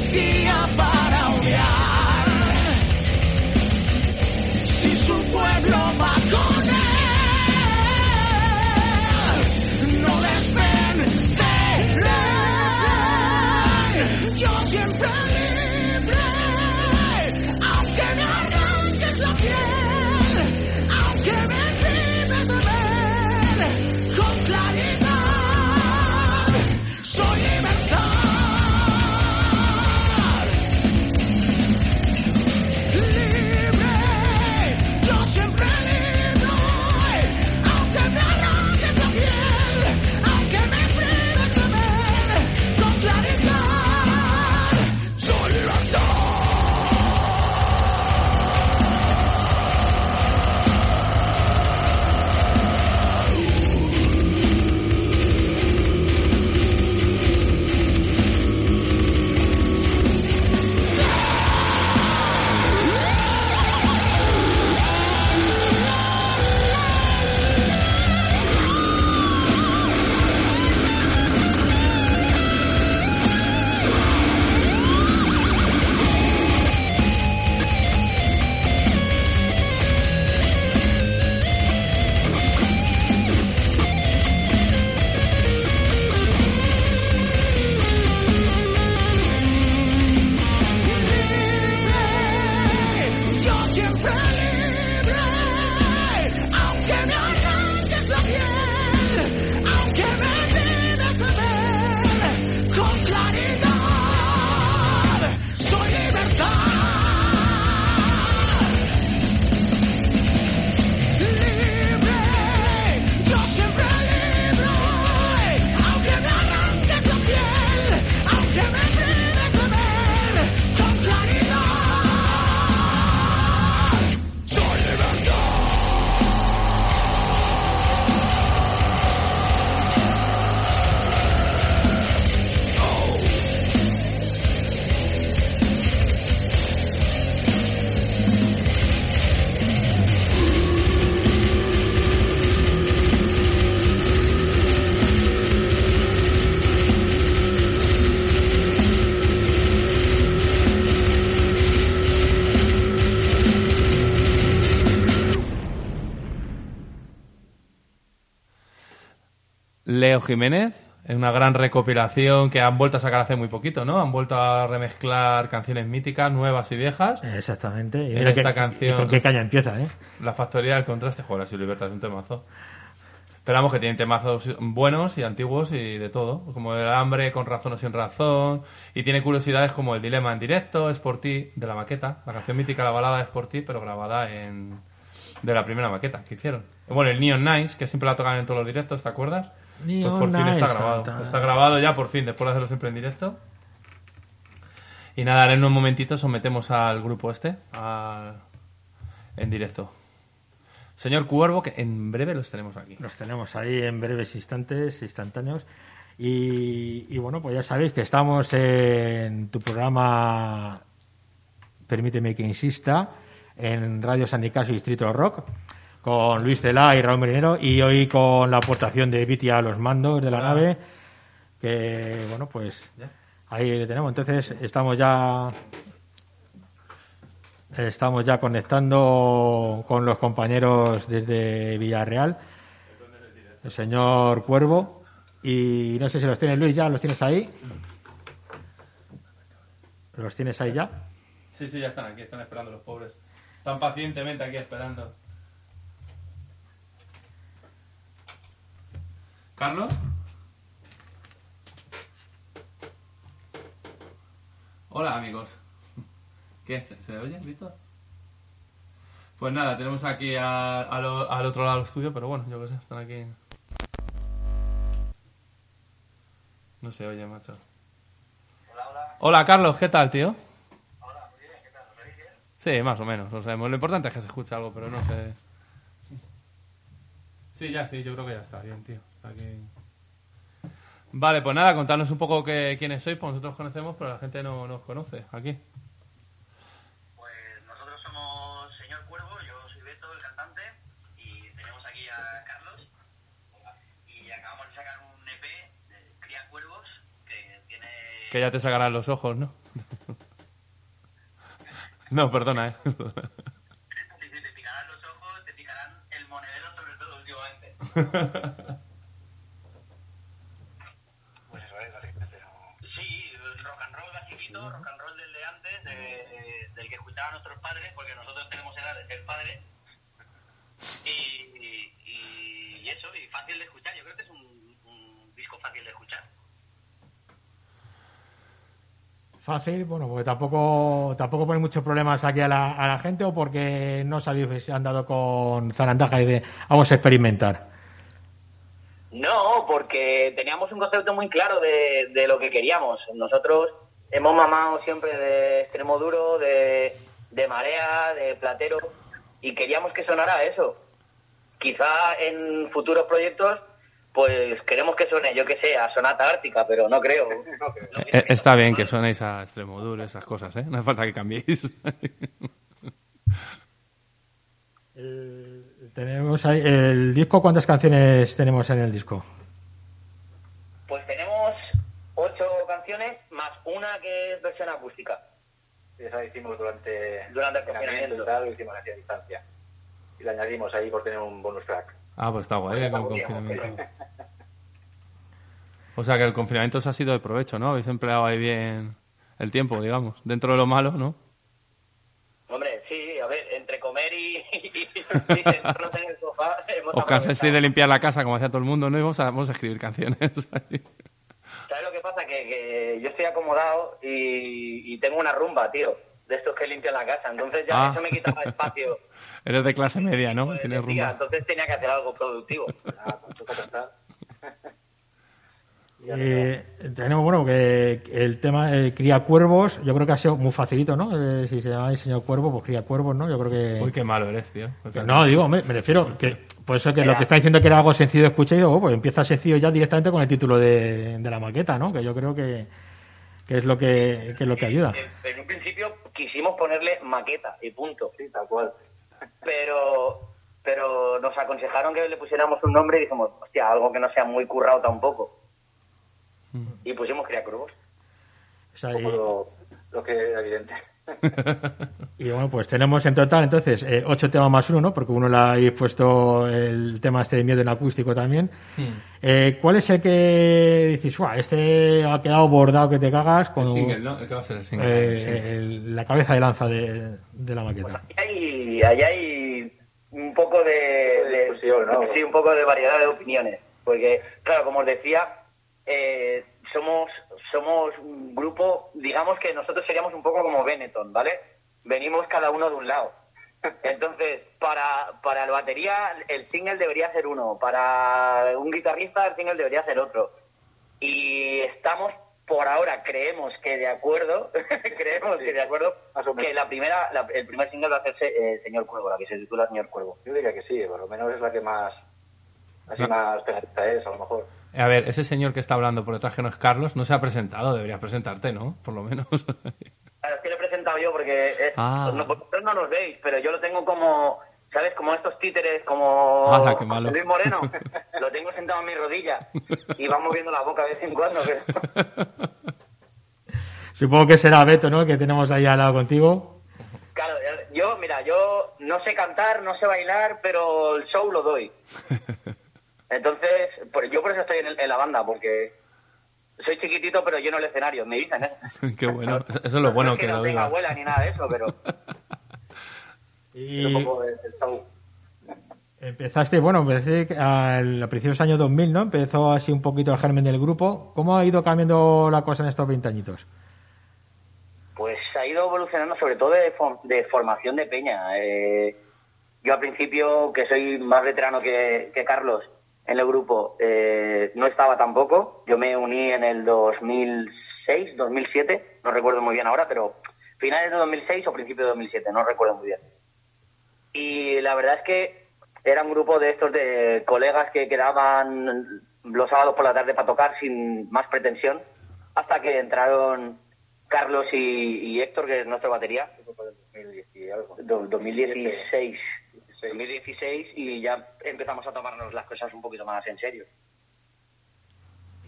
Jiménez. Es una gran recopilación que han vuelto a sacar hace muy poquito, ¿no? Han vuelto a remezclar canciones míticas, nuevas y viejas. Exactamente. Y En esta canción- y ¿Con qué caña empieza, eh? La factoría del contraste, joder, si Libertad es un temazo. Esperamos que tienen temazos buenos y antiguos y de todo, como el hambre con razón o sin razón. Y tiene curiosidades como el dilema en directo, es por ti, de la maqueta. La canción mítica, la balada es por ti, pero grabada en de la primera maqueta que hicieron. Bueno, el Neon Nights, que siempre la tocan en todos los directos, ¿te acuerdas? Pues por fin está grabado. Está grabado ya por fin, después de hacerlo siempre en directo. Y nada, ahora en un momentito sometemos al grupo este al- en directo. Señor Cuervo, que en breve los tenemos aquí. Los tenemos ahí en breves instantes, instantáneos. Y, y bueno, pues ya sabéis que estamos en tu programa Permíteme que insista, en Radio San Nicasio y Distrito Rock, con Luis Celá y Raúl Marinero, y hoy con la aportación de Viti a los mandos de la Hola. nave, que bueno, pues ahí le tenemos. Entonces estamos ya Estamos ya conectando con los compañeros desde Villarreal, el señor Cuervo, y no sé si los tienes Luis ya, ¿los tienes ahí? ¿Los tienes ahí ya? Sí, sí, ya están aquí, están esperando los pobres. Están pacientemente aquí esperando. ¿Carlos? Hola, amigos. ¿Qué? ¿Se, se oye, Víctor? Pues nada, tenemos aquí a- a lo- al otro lado del estudio, pero bueno, yo qué sé, están aquí. No se oye, macho. Hola, Carlos, ¿qué tal, tío? Sí, más o menos, lo sabemos. Lo importante es que se escuche algo, pero no sé. Sí, ya sí, yo creo que ya está bien, tío. Aquí. Vale, pues nada, contarnos un poco que, quiénes sois, pues nosotros conocemos, pero la gente no nos conoce aquí. Pues nosotros somos Señor Cuervo, yo soy Beto, el cantante, y tenemos aquí a Carlos. Y acabamos de sacar un EP de Cría Cuervos que tiene... Que ya te sacarán los ojos, ¿no? no, perdona, eh. Te picarán los ojos, te picarán el monedero sobre todo últimamente. *laughs* Pues eso es, básicamente. Sí, rock and roll basiquito, rock and roll del de antes, de- del que escuchaban nuestros padres, porque nosotros tenemos edad de ser padres. Y, y, y eso, y fácil de escuchar. Yo creo que es un, un disco fácil de escuchar. Fácil, bueno, porque tampoco tampoco pone muchos problemas aquí a la, a la gente o porque no sabéis si han dado con zarandaja y de vamos a experimentar. No, porque teníamos un concepto muy claro de, de lo que queríamos. Nosotros hemos mamado siempre de extremo duro, de, de marea, de platero, y queríamos que sonara eso. Quizá en futuros proyectos, pues queremos que suene, yo que sé, a Sonata Ártica, pero no creo. *laughs* Eh, Está bien que sonéis a Extremoduro, esas cosas, ¿eh? No hace falta que cambiéis. Tenemos ahí el disco, ¿cuántas canciones tenemos en el disco? Pues tenemos ocho canciones más una que es versión acústica. Esa la hicimos durante, Durante el confinamiento tal, lo hicimos así a distancia. Y la añadimos ahí por tener un bonus track. Ah, pues está guay, ¿eh? Con el confinamiento. O sea que el confinamiento os ha sido de provecho, ¿no? Habéis empleado ahí bien el tiempo, digamos. Dentro de lo malo, ¿no? Hombre, sí, a ver, entre comer y, *laughs* y, y en el sofá... hemos Os cansasteis de limpiar la casa como hacía todo el mundo, ¿no? Y vamos a, vamos a escribir canciones. ¿Sabes lo que? Que, yo estoy acomodado y, y tengo una rumba, tío, de estos que limpian la casa. Entonces ya Ah. eso me quitaba espacio. *laughs* Eres de clase media, ¿no? pues, Tienes decía, rumba. entonces tenía que hacer algo productivo. *laughs* Ah. Eh, tenemos, bueno, que el tema eh, Cría Cuervos, yo creo que ha sido muy facilito, ¿no? Eh, si se llama el señor Cuervo, pues Cría Cuervos, ¿no? Yo creo que... Uy, qué malo eres, tío. Que no, digo, me, me refiero que por eso que lo que está diciendo que era algo sencillo de escuchar, y digo, oh, pues empieza sencillo ya directamente con el título de, de la maqueta, ¿no? Que yo creo que, que es lo que, que es lo que ayuda. En, en un principio quisimos ponerle maqueta y punto. Sí, tal cual. Pero, pero nos aconsejaron que le pusiéramos un nombre y dijimos, hostia, algo que no sea muy currado tampoco. Y pusimos Cuervos. O sea, y- lo, lo que era evidente. *laughs* Y bueno, pues tenemos en total entonces eh, ocho temas más uno, ¿no? Porque uno le habéis puesto el tema este de miedo en acústico también. Eh, ¿Cuál es el que dices, "Buah, este ha quedado bordado que te cagas con El single, ¿no? El que va a ser el single. eh, el single. el- la cabeza de lanza de, de la maqueta? Ahí hay, ahí hay un poco de, de- discusión, ¿no? sí, un poco de variedad de opiniones, porque claro, como os decía, eh, somos somos un grupo, digamos que nosotros seríamos un poco como Benetton, ¿vale? Venimos cada uno de un lado. *laughs* Entonces, para, para el batería, el single debería ser uno. Para un guitarrista, el single debería ser otro. Y estamos, por ahora, creemos que de acuerdo, *laughs* creemos que de acuerdo, que la primera, la- el primer single va a hacerse eh, Señor Cuervo, la que se titula Señor Cuervo. Yo diría que sí, por lo menos es la que más, así No. más es, a lo mejor. A ver, ese señor que está hablando por detrás que no es Carlos, no se ha presentado, deberías presentarte, ¿no? Por lo menos. *laughs* Claro, es que lo he presentado yo porque Ah. no, vosotros no nos veis, pero yo lo tengo como, ¿sabes? Como estos títeres, como Hala, qué malo. Luis Moreno. *laughs* lo tengo sentado en mi rodilla y va moviendo la boca de vez en cuando. pero- *laughs* Supongo que será Beto, ¿no? Que tenemos ahí al lado contigo. Claro, yo, mira, yo no sé cantar, no sé bailar, pero el show lo doy. Entonces, por- yo por eso estoy en, el- en la banda, porque soy chiquitito, pero lleno el escenario, me dicen, ¿eh? *laughs* Qué bueno. Eso es lo bueno no es que que no tenga abuela ni nada de eso, pero... *laughs* Y el, el empezaste, bueno, empecé al, a principios de año 2000, ¿no? Empezó así un poquito el germen del grupo. ¿Cómo ha ido cambiando la cosa en estos 20 añitos? Pues ha ido evolucionando sobre todo de, fo- de formación de peña. Eh, yo al principio, que soy más veterano que, que Carlos en el grupo, eh, no estaba tampoco. Yo me uní en el 2006, 2007, no recuerdo muy bien ahora, pero finales de 2006 o principios de 2007, no recuerdo muy bien. Y la verdad es que era un grupo de estos de colegas que quedaban los sábados por la tarde para tocar sin más pretensión, hasta que entraron Carlos y, y Héctor, que es nuestra batería, Eso fue del 2010 y algo. do- 2016. 2016 y ya empezamos a tomarnos las cosas un poquito más en serio.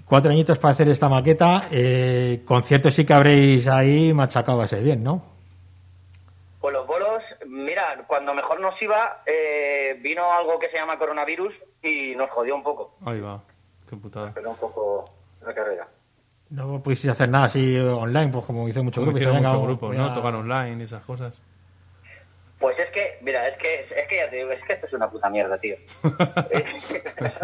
Cuatro añitos para hacer esta maqueta. Eh, conciertos sí que habréis ahí machacado base bien, ¿no? Pues los bolos, mira, cuando mejor nos iba, eh, vino algo que se llama coronavirus y nos jodió un poco. Ahí va. Qué putada. Pero un poco la carrera. No pudisteis hacer nada así online, pues como hizo mucho Como grupo. hicieron muchos grupos, a- ¿no? Tocar online y esas cosas. Pues es que, mira, es que, es que ya te digo, es que esto es una puta mierda, tío. *laughs* *laughs*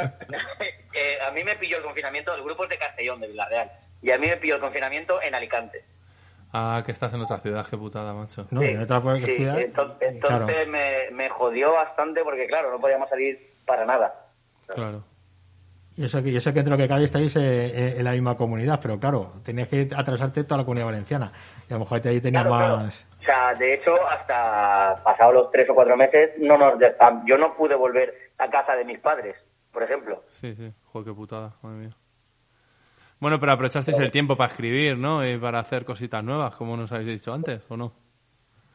Eh, a mí me pilló el confinamiento, el grupo es de Castellón, de Villarreal, y a mí me pilló el confinamiento en Alicante. Ah, que estás en otra ciudad, qué putada, macho. No, en otra Sí, ciudad. enton- Claro. entonces me, me jodió bastante porque, claro, no podíamos salir para nada. Claro. Y eso que, y eso que entre lo que cabe estáis eh, eh, en la misma comunidad, pero claro, tenías que atrasarte toda la comunidad valenciana. Y a lo mejor ahí tenías Claro, claro. O sea, de hecho, hasta pasados los tres o cuatro meses, no nos yo no pude volver a casa de mis padres, por ejemplo. Sí, sí. Joder, qué putada, madre mía. Bueno, pero aprovechasteis el tiempo para escribir, ¿no? Y para hacer cositas nuevas, como nos habéis dicho antes, ¿o no?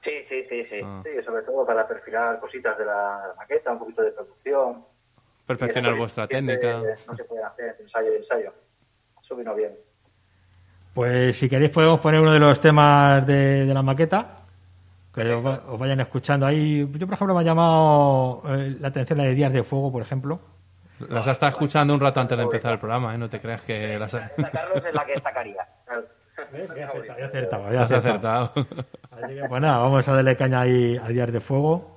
Sí, sí, sí, sí. Ah. Sí, sobre todo para perfilar cositas de la maqueta, un poquito de producción. Perfeccionar vuestra técnica. No se puede hacer ensayo y ensayo. Eso vino bien. Pues si queréis podemos poner uno de los temas de, de la maqueta, que os, va- os vayan escuchando ahí. Yo, por ejemplo, me ha llamado eh, la atención la de Días de Fuego, por ejemplo. Las has estado escuchando un rato antes de empezar el programa, ¿eh? No te creas que las Carlos es la que sacaría. Había acertado, has acertado. acertado. Así que, pues nada, vamos a darle caña ahí a Días de Fuego.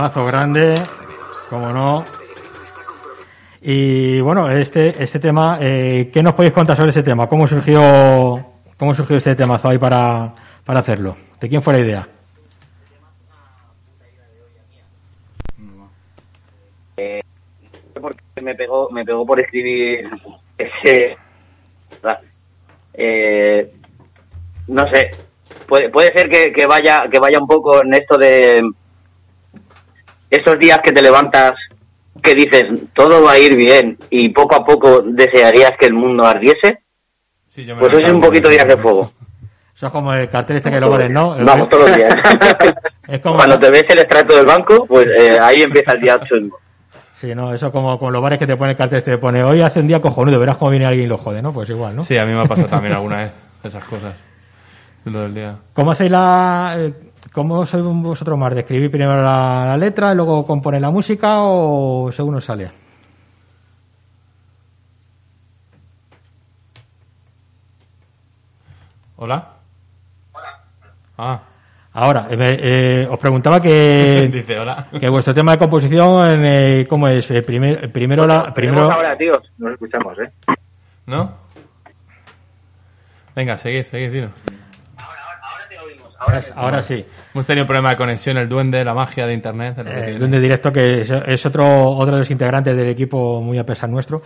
Este mazo grande, como no. Y bueno, este, este tema, eh, ¿qué nos podéis contar sobre ese tema? ¿Cómo surgió, cómo surgió este temazo ahí para, para hacerlo? ¿De quién fue la idea? porque me pegó, me pegó por escribir ese. Eh, no sé, puede, puede ser que, que vaya que vaya un poco en esto de esos días que te levantas que dices todo va a ir bien y poco a poco desearías que el mundo ardiese. Sí, yo me Pues eso es un poquito días de fuego. *laughs* Eso es como el cartel este que lo ponen, ¿no? *laughs* Vamos todos los días. *laughs* Es como- Cuando te ves el extracto del banco, pues eh, ahí empieza el día chungo. Sí, no, eso como con los bares que te pone el cartel este, te pone hoy hace un día cojonudo, verás cómo viene alguien y lo jode, ¿no? Pues igual, ¿no? Sí, a mí me ha pasado también alguna vez esas cosas. Lo del día. ¿Cómo hacéis la... eh, ¿Cómo sois vosotros más? ¿De escribir primero la, la letra y luego componer la música o según os sale? ¿Hola? Ah, Ahora, eh, eh, os preguntaba que, *laughs* dice hola. que vuestro tema de composición, eh, ¿cómo es? Eh, primer- primero la... Primero, ahora, tíos. Nos escuchamos, ¿eh? ¿No? Venga, seguid, seguid, tío. Ahora, ahora sí. Hemos tenido problema de conexión, el duende, la magia de internet. Eh, tiene. Duende Directo, que es, es otro, otro de los integrantes del equipo muy a pesar nuestro.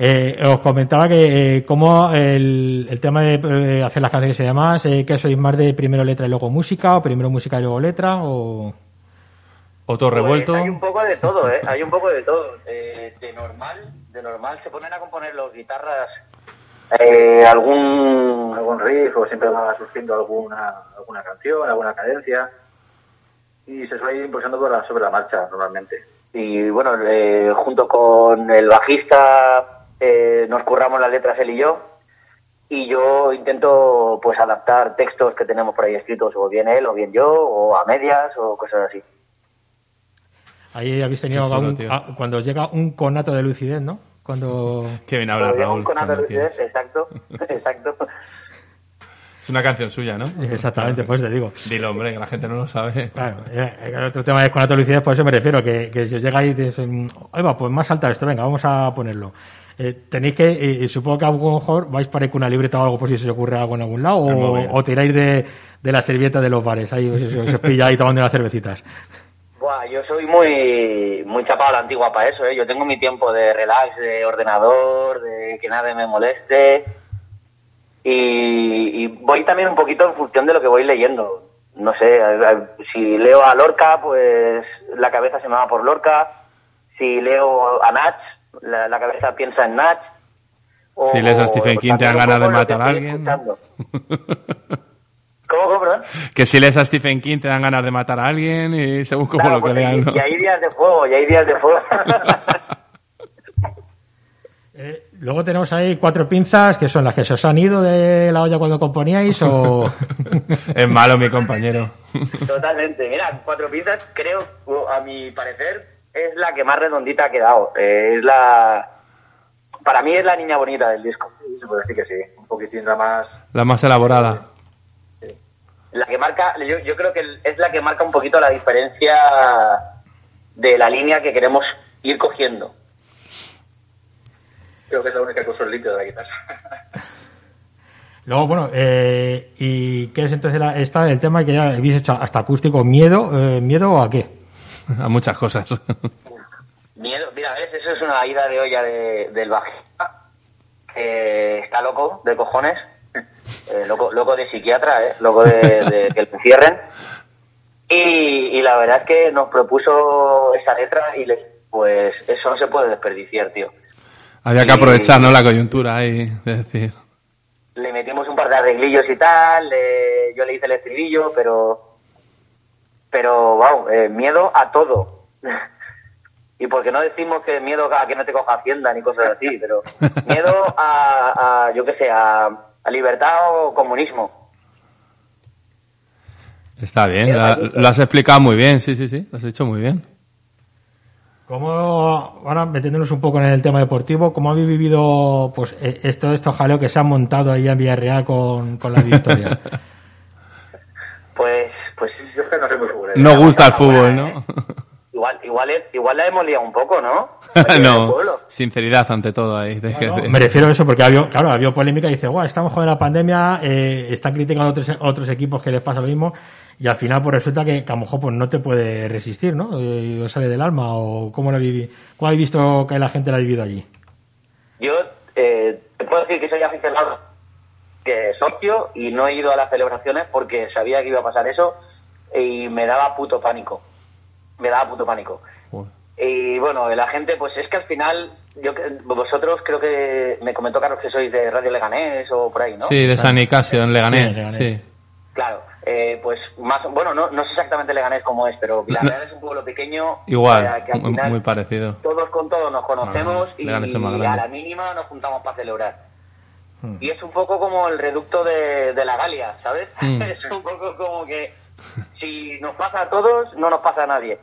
Eh, os comentaba que eh, cómo el, el tema de eh, hacer las canciones y demás, eh, que sois más de primero letra y luego música, o primero música y luego letra, o... O todo revuelto. Pues hay un poco de todo, ¿eh? Hay un poco de todo. Eh, de normal, de normal se ponen a componer los guitarras eh, algún Algún riff o siempre va surgiendo alguna, alguna canción, alguna cadencia. Y se suele ir impulsando por la- sobre la marcha normalmente. y bueno, eh, junto con el bajista eh, nos curramos las letras él y yo y yo intento pues adaptar textos que tenemos por ahí escritos o bien él o bien yo o a medias o cosas así. Ahí habéis tenido chulo, cuando llega un conato de lucidez, ¿no? Cuando... *laughs* Qué bien habla Raúl. con exacto, *laughs* exacto. Es una canción suya, ¿no? Exactamente, pues te digo. Dilo, hombre, que la gente no lo sabe. Claro, eh, el otro tema es de lucidez, por eso me refiero, que, que si os llega ahí y dices, mm, va, pues más salta esto, venga, vamos a ponerlo. Eh, tenéis que, eh, supongo que a lo mejor vais para ir con una libreta o algo por si se os ocurre algo en algún lado, El o, o tiráis de, de la servilleta de los bares, ahí os, os, os pilla ahí tomando las cervecitas. Buah, yo soy muy muy chapado a la antigua para eso, ¿eh? Yo tengo mi tiempo de relax, de ordenador, de que nadie me moleste. Y, y voy también un poquito en función de lo que voy leyendo. No sé, si leo a Lorca, pues la cabeza se me va por Lorca. Si leo a Nach, la, la cabeza piensa en Nach. O- Si lees a Stephen King, te dan ganas de matar a alguien. *laughs* ¿Cómo, cómo, perdón? Que si lees a Stephen King te dan ganas de matar a alguien y según como Claro, lo que porque lean, ¿no? y hay días de fuego, y hay días de fuego. *laughs* Eh, luego tenemos ahí cuatro pinzas, que son las que se os han ido de la olla cuando componíais, o... *laughs* Es malo mi compañero. Totalmente. Mira, Cuatro Pinzas, creo, a mi parecer, es la que más redondita ha quedado. Eh, es la. Para mí es la niña bonita del disco. Se puede decir que sí. Un poquitín la más... La más elaborada. La que marca, yo, yo creo que es la que marca un poquito la diferencia de la línea que queremos ir cogiendo. Creo que es la única que uso el de la guitarra. *laughs* Luego, bueno, eh, ¿y qué es entonces la, esta, el tema que ya habéis hecho hasta acústico? ¿Miedo? Eh, ¿Miedo a qué? *laughs* A muchas cosas. *laughs* Miedo, mira, ¿ves? Eso es una ida de olla de- del bajista, que está loco de cojones, eh, loco, loco de psiquiatra, ¿eh? loco de, de que le cierren. Y, y la verdad es que nos propuso esa letra y le, pues eso no se puede desperdiciar, tío. Había que aprovechar, ¿no? La coyuntura ahí, de decir. Le metimos un par de arreglillos y tal, le- yo le hice el estribillo, pero, pero, wow, eh, miedo a todo. *laughs* y porque no decimos que miedo a que no te coja Hacienda ni cosas así, pero *laughs* miedo a, a yo qué sé, a, a libertad o comunismo. Está bien, la- lo has explicado muy bien, sí, sí, sí, lo has hecho muy bien. ¿Cómo, ahora metiéndonos un poco en el tema deportivo, cómo habéis vivido pues eh, esto, estos jaleo que se han montado ahí en Villarreal con, con la victoria? *laughs* Pues, pues Yo es que no soy muy futbolero. No gusta el fútbol, buena, ¿no? ¿eh? Igual, igual, es- igual la hemos liado un poco, ¿no? *laughs* No, sinceridad ante todo ahí. de que- No, me refiero a eso porque había, claro, había polémica y dice, guau, estamos con la pandemia, eh, están criticando a otros, otros equipos que les pasa lo mismo y al final pues resulta que, que a lo mejor pues no te puede resistir, ¿no? Eh, sale del alma o cómo lo viví, cómo habéis visto que la gente lo ha vivido allí. Yo eh, te puedo decir que soy aficionado, que socio, y no he ido a las celebraciones porque sabía que iba a pasar eso y me daba puto pánico. Me daba puto pánico. Y bueno, la gente, pues es que al final, yo que- vosotros creo que me comentó Carlos que sois de Radio Leganés o por ahí, ¿no? Sí, de San Nicasio, en Leganés. Sí, en Sí, Leganés. Claro, eh, pues más, bueno, no, no sé exactamente Leganés cómo es, pero Villarreal es un pueblo pequeño. Igual, eh, que al muy- final muy parecido. Todos con todos nos conocemos Ah, y, a la mínima nos juntamos para celebrar. Hmm. Y es un poco como el reducto de, de la Galia, ¿sabes? Mm. *laughs* es un poco como que si nos pasa a todos, no nos pasa a nadie.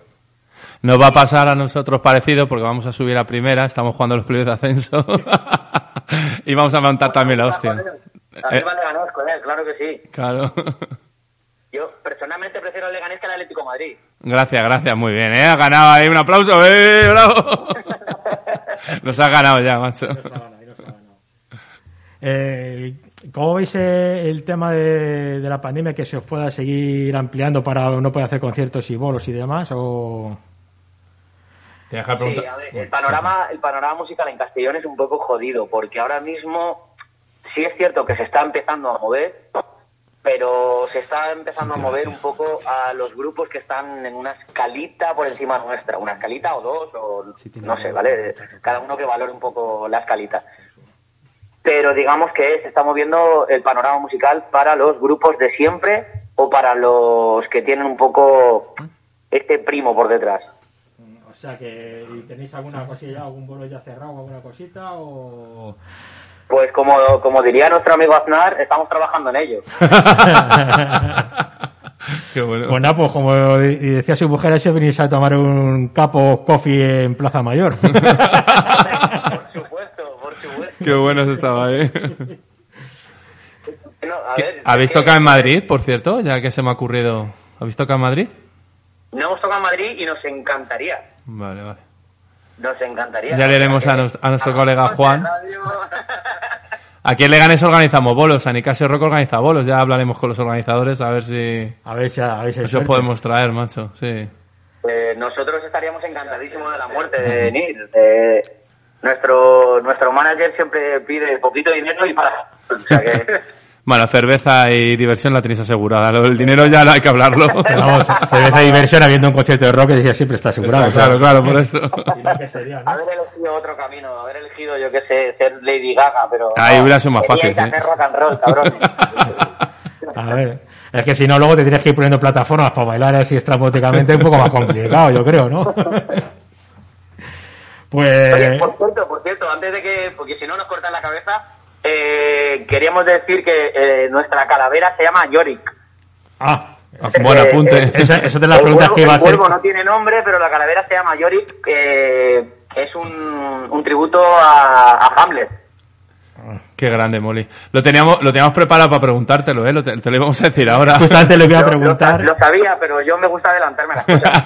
Nos va a pasar a nosotros parecido porque vamos a subir a primera, estamos jugando los playoffs de ascenso *laughs* y vamos a montar también la hostia. Eh, Arriba Leganés, joder, claro que sí. claro. Yo personalmente prefiero el Leganés que el Atlético de Madrid. Gracias, gracias, muy bien, ¿eh? Ha ganado ahí, un aplauso, ¡eh! ¡Bravo! *laughs* Nos ha ganado ya, macho. Eh, ¿Cómo veis eh, el tema de, de la pandemia que se os pueda seguir ampliando para no poder hacer conciertos y bolos y demás? O... Te deja Sí, a ver, el panorama, el panorama musical en Castellón es un poco jodido, porque ahora mismo sí es cierto que se está empezando a mover, pero se está empezando a mover un poco a los grupos que están en una escalita por encima nuestra, una escalita o dos, o no sé, ¿vale? Cada uno que valore un poco la escalita. Pero digamos que se está moviendo el panorama musical para los grupos de siempre o para los que tienen un poco este primo por detrás. O sea, que tenéis alguna cosilla, algún bolo ya cerrado, alguna cosita o... Pues como, como diría nuestro amigo Aznar, estamos trabajando en ello. *laughs* Qué bueno. Pues nada, pues como decía su mujer, ese venís a tomar un capo coffee en Plaza Mayor. *laughs* Qué buenos estaba, ¿eh? No, a ¿Qué- ver, ¿Habéis que tocado en Madrid, por cierto? Ya que se me ha ocurrido. ¿Habéis tocado en Madrid? No hemos tocado en Madrid y nos encantaría. Vale, vale. Nos encantaría. Ya le haremos a nos- a nuestro colega Juan. Aquí en Leganés organizamos bolos, San Nicasio Rock organiza bolos, ya hablaremos con los organizadores a ver si, A ver si a ver si suerte. podemos traer, macho. Sí. Eh, nosotros estaríamos encantadísimos de la muerte de *laughs* venir. Eh, nuestro, nuestro manager siempre pide poquito dinero y para. O sea que. *laughs* Bueno, cerveza y diversión la tenéis asegurada. Lo del dinero ya no hay que hablarlo. *laughs* Vamos, cerveza y diversión habiendo un concierto de rock que decía siempre está asegurado. claro, claro, por eso. Si no, ¿qué sería, no? Haber elegido otro camino, haber elegido, yo qué sé, ser Lady Gaga, pero. Ahí hubiera sido más fácil, hacer rock and roll, cabrón. *laughs* A ver, es que si no, luego te tienes que ir poniendo plataformas para bailar así estrambóticamente, un poco más complicado, yo creo, ¿no? Oye, Pues, por cierto, por cierto, antes de que, porque si no nos cortan la cabeza, eh, queríamos decir que eh, nuestra calavera se llama Yorick. ah, Buen apunte. eso, eso de las el preguntas cuervo, que iba a el hacer. cuervo no tiene nombre, pero la calavera se llama Yorick, que es un, un tributo a, a Hamlet. Qué grande, Molly. Lo teníamos, lo teníamos preparado para preguntártelo, ¿eh? Lo te, te lo íbamos a decir ahora. Justamente le voy a Lo- preguntar. Lo, lo sabía, pero yo me gusta adelantarme a las cosas.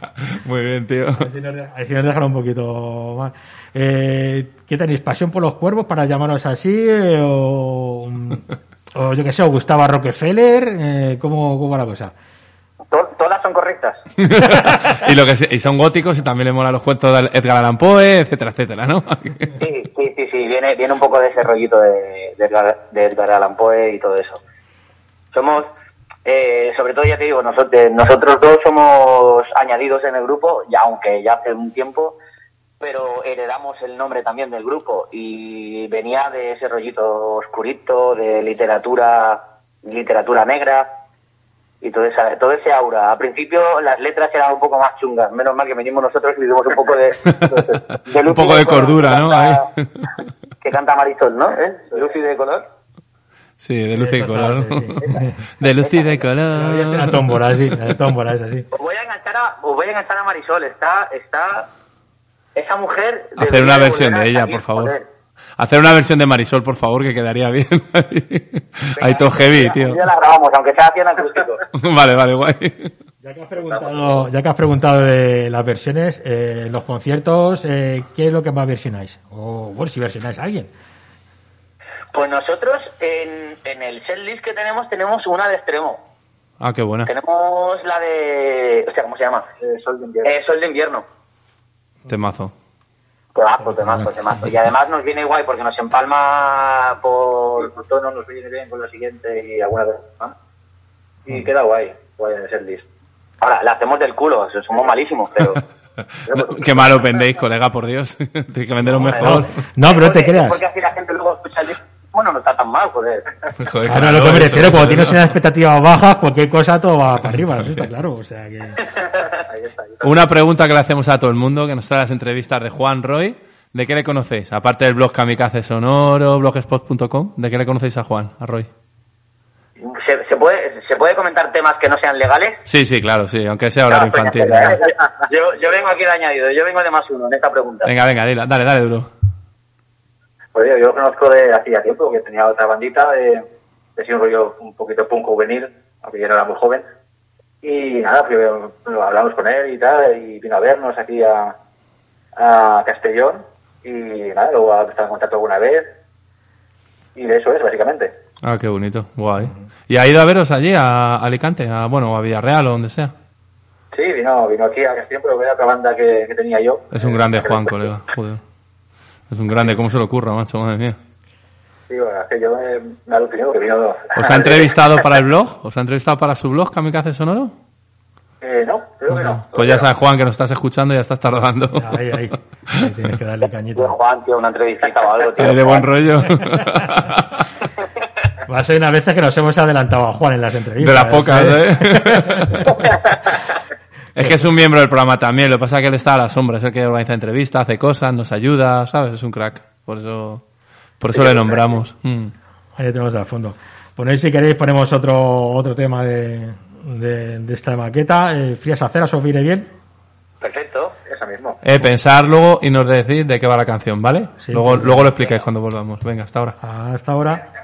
*laughs* *laughs* Muy bien, tío. Nos, de- así nos dejan un poquito más. Eh, ¿Qué tenéis? ¿Pasión por los cuervos para llamaros así? eh, o, *laughs* o yo qué sé, o Gustavo Rockefeller? Eh, ¿cómo, ¿Cómo va la cosa? To- todas son correctas. *laughs* y lo que se- y son góticos y también le mola los cuentos de Edgar Allan Poe, etcétera, etcétera, ¿no? Sí, sí, sí, sí, viene, viene un poco de ese rollito de, de, Edgar- de Edgar Allan Poe y todo eso. Somos, eh, sobre todo ya te digo, nosotros, nosotros dos somos añadidos en el grupo, ya aunque ya hace un tiempo, pero heredamos el nombre también del grupo y venía de ese rollito oscurito, de literatura, literatura negra y todo, esa, todo ese aura. Al principio las letras eran un poco más chungas, menos mal que venimos nosotros y vivimos un poco de... *laughs* de Un Lucy poco de color, cordura, que ¿no? canta-. *laughs* Que canta Marisol, ¿no? ¿Eh? Lucy de color. Sí, de luz y color. Exactamente, *laughs* De luz y de Es una color. tómbola, sí, la tómbola es así. Os voy a enganchar a, os voy a enganchar a Marisol. Está, está, esa mujer. Hacer una versión de ella, por favor. joder. Hacer una versión de Marisol, por favor, que quedaría bien. *laughs* Ahí todo heavy, tío. Ya la grabamos, aunque sea haciendo acústico. *laughs* Vale, vale, guay. Ya que has preguntado, ya que has preguntado de las versiones, eh, los conciertos, eh, ¿qué es lo que más versionáis? O, bueno, si versionáis a alguien. Pues nosotros en, en el setlist que tenemos, tenemos una de extremo. Ah, qué buena. Tenemos la de. O sea, ¿cómo se llama? Eh, Sol de invierno. Eh, Sol de invierno. Temazo. Temazo, temazo, temazo. Y además nos viene guay porque nos empalma por. Por tono nos viene bien con la siguiente y alguna vez más. Y queda guay, guay en el setlist. Ahora, la hacemos del culo, somos malísimos, pero. No, *laughs* qué malo vendéis, colega, por Dios. *laughs* Tienes que venderos mejor. No, pero no te creas. Porque así la gente luego escucha el disco. Bueno, no está tan mal, joder. *laughs* Joder, Claro, a lo que me refiero, cuando tienes unas expectativas bajas, cualquier cosa todo va para arriba, eso está claro. O sea que... *laughs* Ahí está. Ahí está. Una pregunta que le hacemos a todo el mundo, que nos trae las entrevistas de Juan Roy. ¿De qué le conocéis? Aparte del blog Kamikaze Sonoro, blogspot.com, ¿de qué le conocéis a Juan, a Roy? ¿Se, se puede, ¿Se puede comentar temas que no sean legales? Sí, sí, claro, sí, aunque sea horario Claro, infantil. pues, venga. Yo, yo vengo aquí de añadido, yo vengo de más uno en esta pregunta. Venga, venga, dile, dale, dale, duro. Pues yo, yo lo conozco de hacía tiempo, porque tenía otra bandita de, de un rollo un poquito punk juvenil, aunque yo no era muy joven. Y nada, pues, bueno, hablamos con él y tal, y vino a vernos aquí a, a Castellón. Y nada, luego ha estado en contacto alguna vez. Y de eso es, básicamente. Ah, qué bonito, guay. ¿Y ha ido a veros allí, a Alicante, a, bueno, a Villarreal o donde sea? Sí, vino, vino aquí a Castellón, pero era otra banda que, que tenía yo. Es un Eh, grande que Juan, colega, *laughs* joder. Es un grande, ¿cómo se le ocurra, macho? Madre mía. Sí, bueno, es que yo me, me aluciné que vino... ¿Os ha entrevistado para el blog? ¿Os ha entrevistado para su blog, Kamikaze Sonoro? Eh, no, creo que no. Pues ya sabes, Juan, que nos estás escuchando y ya estás tardando. Ahí, ahí. Ahí tienes que darle cañita. Juan, tío, una entrevistita o algo, tío. De buen rollo. Va a ser unas veces que nos hemos adelantado a Juan en las entrevistas. De las pocas, ¿eh? *laughs* ¿eh? Es que es un miembro del programa también, lo que pasa es que él está a la sombra, es el que organiza entrevistas, hace cosas, nos ayuda, ¿sabes? Es un crack, por eso, por eso le nombramos. Mm. Ahí tenemos al fondo. Ponéis si queréis, ponemos otro otro tema de, de, de esta maqueta. Eh, Frías aceras, ¿os viene bien? Perfecto. Eso mismo. Eh, pensar luego y nos decís de qué va la canción, ¿vale? Sí. luego, luego lo explicáis cuando volvamos. Venga, hasta ahora. Hasta ahora.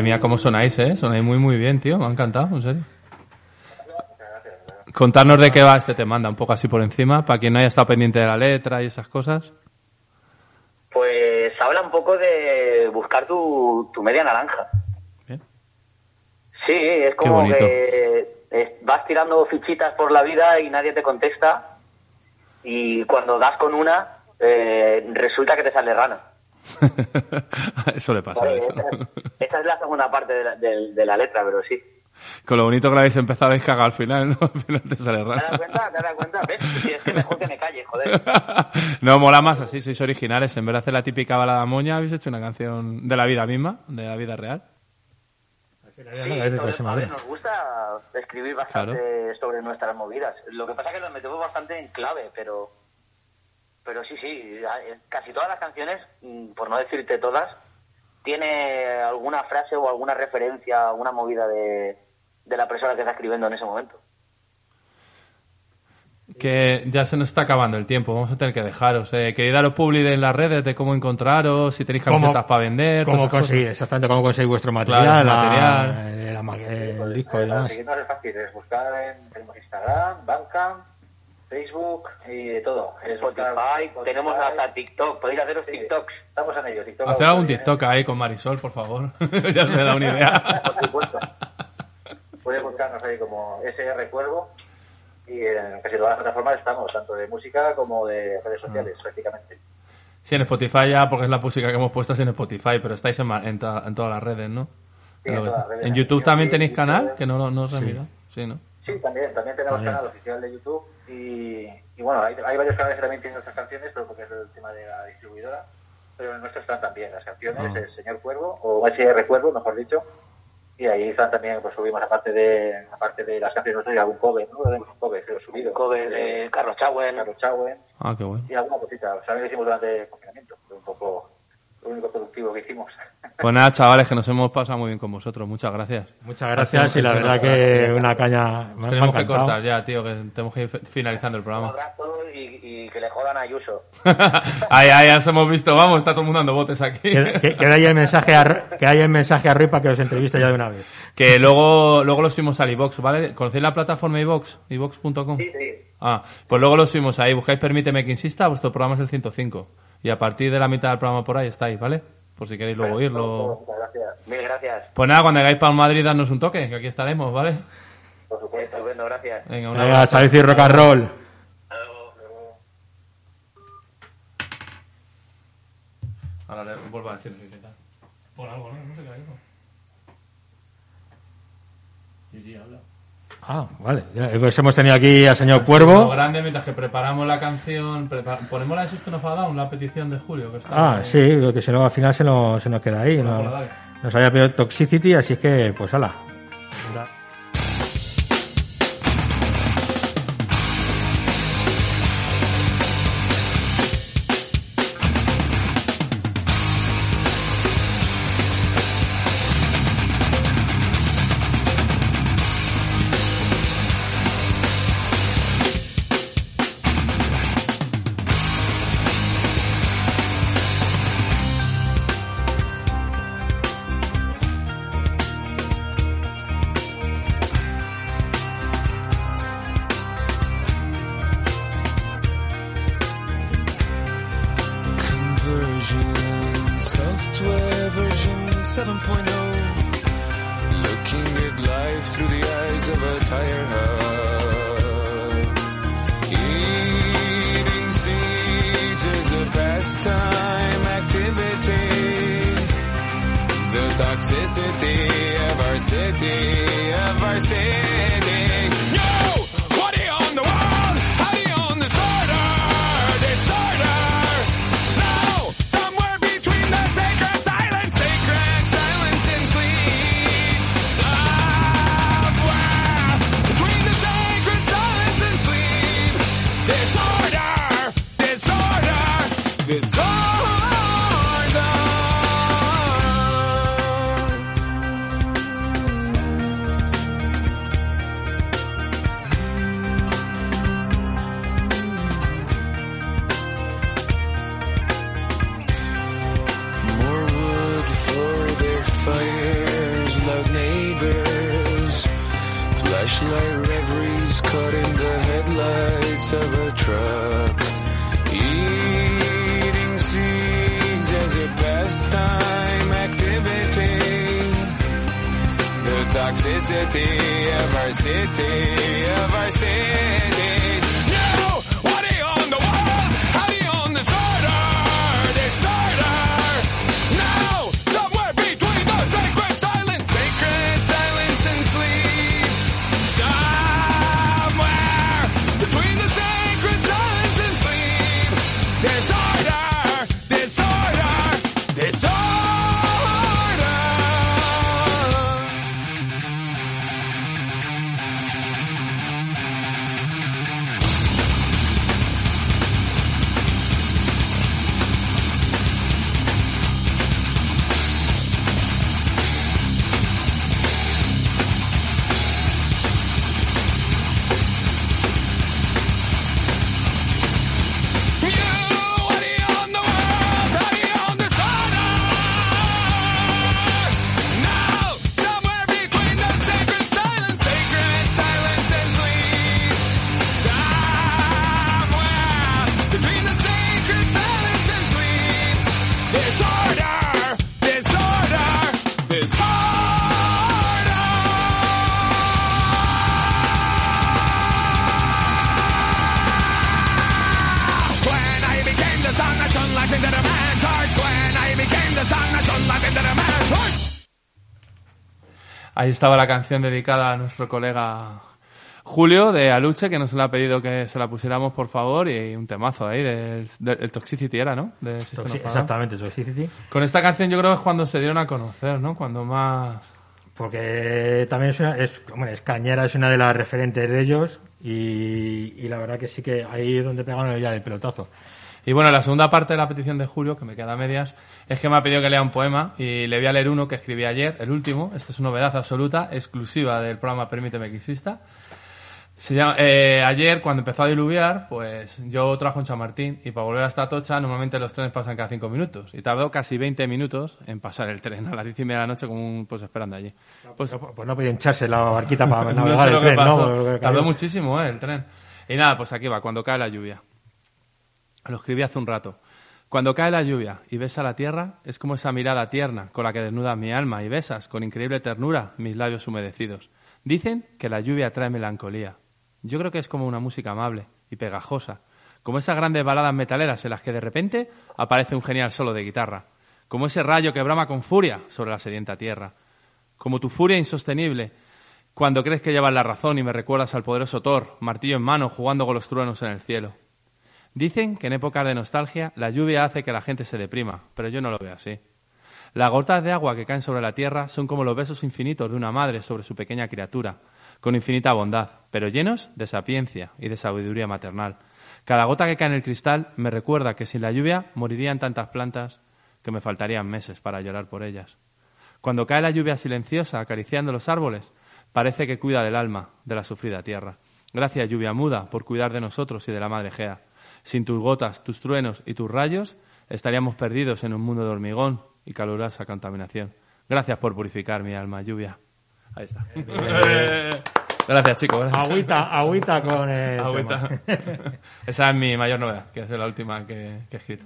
Madre mía, cómo sonáis, ¿eh? Sonáis muy, muy bien, tío. Me ha encantado, en serio. Contarnos de qué va este te manda un poco así por encima, para quien no haya estado pendiente de la letra y esas cosas. Pues habla un poco de buscar tu, tu media naranja. Bien. Sí, es como que vas tirando fichitas por la vida y nadie te contesta. Y cuando das con una, eh, resulta que te sale rana. *laughs* eso le pasa a Vale, eso. esa, esa es la segunda parte de la, de- de la letra, pero sí. Con lo bonito que lo habéis empezado, habéis cagado al final, ¿no? *laughs* Al final te sale ¿Te das raro. cuenta? ¿Te das cuenta? ¿Ves? Si es que mejor que me calle, joder. *laughs* no, mola más así, sois originales. En vez de hacer la típica balada moña, habéis hecho una canción de la vida misma, de la vida real. Sí, sobre- nos gusta escribir bastante sobre nuestras movidas. Lo que pasa es que nos metemos bastante en clave, pero pero sí, sí, a- casi todas las canciones, mm, por no decirte todas, tiene alguna frase o alguna referencia, alguna movida de, de la persona que está escribiendo en ese momento. Que ya se nos está acabando el tiempo, vamos a tener que dejaros. Eh, queréis daros publi en las redes de cómo encontraros, si tenéis camisetas para vender, ¿Cómo cosas. conseguir, exactamente, cómo conseguir vuestro material, Claro, el la- material. la ma- el disco y demás. seguirnos es fácil, es buscar en tenemos Instagram, Bandcamp, Facebook y de todo. Spotify, Spotify. tenemos hasta TikTok, podéis haceros Sí, TikToks. Estamos en ello. TikTok Hacer algún TikTok ahí con Marisol, por favor. *laughs* ya se da una idea. Por supuesto. Puedes buscarnos ahí como SR Cuervo y en casi todas las plataformas estamos, tanto de música como de redes sociales, Ah. prácticamente. Sí, en Spotify ya, porque es la música que hemos puesto es en Spotify, pero estáis en, ma- en, to- en todas las redes, ¿no? Sí, En todas las redes. en YouTube también Sí, tenéis sí, canal, sí. que no, no, os he mirado. Sí, ¿no? Sí, también, también tenemos También. canal oficial de YouTube y, y bueno, hay, hay varios canales que también tienen nuestras canciones, pero porque es el tema de la distribuidora, pero en nuestros están también las canciones, Ah. el Señor Cuervo, o SR Cuervo, mejor dicho, y ahí están también, pues subimos aparte de aparte de las canciones nuestras, y algún cover, ¿no? Tenemos un cover, subido. Un cover de Carlos Chauel. Carlos Chauen, Ah, qué bueno. y alguna cosita, o sea, lo hicimos durante el confinamiento, fue un poco lo único productivo que hicimos. *laughs* Pues nada, chavales, que nos hemos pasado muy bien con vosotros. Muchas gracias. Muchas gracias y la verdad que una caña me ha- me ha Tenemos que cortar ya, tío, que tenemos que ir finalizando el Un programa. abrazo y, y que le jodan a Ayuso. *laughs* ahí, ahí, ya os hemos visto. Vamos, está todo el mundo dando botes aquí. Que, que, el mensaje a, que haya el mensaje a Rui para que os entreviste ya de una vez. Que luego, luego lo subimos al iVox, ¿vale? ¿Conocéis la plataforma iVox? iVox.com. Sí, sí. Ah, pues luego lo subimos ahí. Buscáis Permíteme que insista, vuestro programa es el 105. Y a partir de la mitad del programa por ahí estáis, ¿vale? Por si queréis luego oírlo. Muchas gracias, Mil gracias. Pues nada, cuando hagáis para Madrid, darnos un toque, que aquí estaremos, ¿vale? por supuesto. Estupendo, gracias. Venga, un Venga. Chaviz y rock and roll. Ahora le vuelvo a decir qué tal. Pon algo, ¿no? No sé qué hay. Sí, sí, habla. Ah, vale. Ya, Pues hemos tenido aquí al señor Cuervo. grande mientras que preparamos la canción, prepa- ponemos la de System of a Down, la petición de Julio, que está Ah, ahí. sí, lo que si no al final se nos, se nos queda ahí. Bueno, ¿no? dale. Nos había pedido Toxicity, así que, pues ala. Ahí estaba la canción dedicada a nuestro colega Julio de Aluche, que nos la ha pedido que se la pusiéramos, por favor, y un temazo ahí del, del Toxicity era, ¿no? De Down. Exactamente, Toxicity. Con esta canción yo creo que es cuando se dieron a conocer, ¿no? Cuando más... Porque también es, una, es Cañera, es una de las referentes de ellos y, y la verdad que sí que ahí es donde pegaron ya el pelotazo. Y bueno, la segunda parte de la petición de Julio, que me queda a medias, es que me ha pedido que lea un poema y le voy a leer uno que escribí ayer, el último. Esta es una novedad absoluta, exclusiva del programa Permíteme que exista. Se llama, eh, ayer, cuando empezó a diluviar, pues yo trabajo en Chamartín y para volver hasta Atocha normalmente los trenes pasan cada cinco minutos. Y tardó casi 20 minutos en pasar el tren a las diez y media de la noche como un, pues esperando allí. Pues, Pues, pues no podía hincharse la barquita para *laughs* no navegar sé lo el que tren, pasó. ¿no? Lo que Tardó muchísimo, ¿eh? El tren. Y nada, pues aquí va, cuando cae la lluvia. Lo escribí hace un rato. Cuando cae la lluvia y besa la tierra, es como esa mirada tierna con la que desnudas mi alma y besas con increíble ternura mis labios humedecidos. Dicen que la lluvia trae melancolía. Yo creo que es como una música amable y pegajosa, como esas grandes baladas metaleras en las que de repente aparece un genial solo de guitarra, como ese rayo que brama con furia sobre la sedienta tierra, como tu furia insostenible cuando crees que llevas la razón y me recuerdas al poderoso Thor, martillo en mano, jugando con los truenos en el cielo. Dicen que en épocas de nostalgia la lluvia hace que la gente se deprima, pero yo no lo veo así. Las gotas de agua que caen sobre la tierra son como los besos infinitos de una madre sobre su pequeña criatura, con infinita bondad, pero llenos de sapiencia y de sabiduría maternal. Cada gota que cae en el cristal me recuerda que sin la lluvia morirían tantas plantas que me faltarían meses para llorar por ellas. Cuando cae la lluvia silenciosa acariciando los árboles, parece que cuida del alma de la sufrida tierra. Gracias, lluvia muda, por cuidar de nosotros y de la madre Gea. Sin tus gotas, tus truenos y tus rayos, estaríamos perdidos en un mundo de hormigón y calurosa contaminación. Gracias por purificar mi alma, lluvia. Ahí está. Gracias, chicos. Agüita, agüita con el Agüita. tema. *laughs* Esa es mi mayor novedad, que es la última que, que he escrito.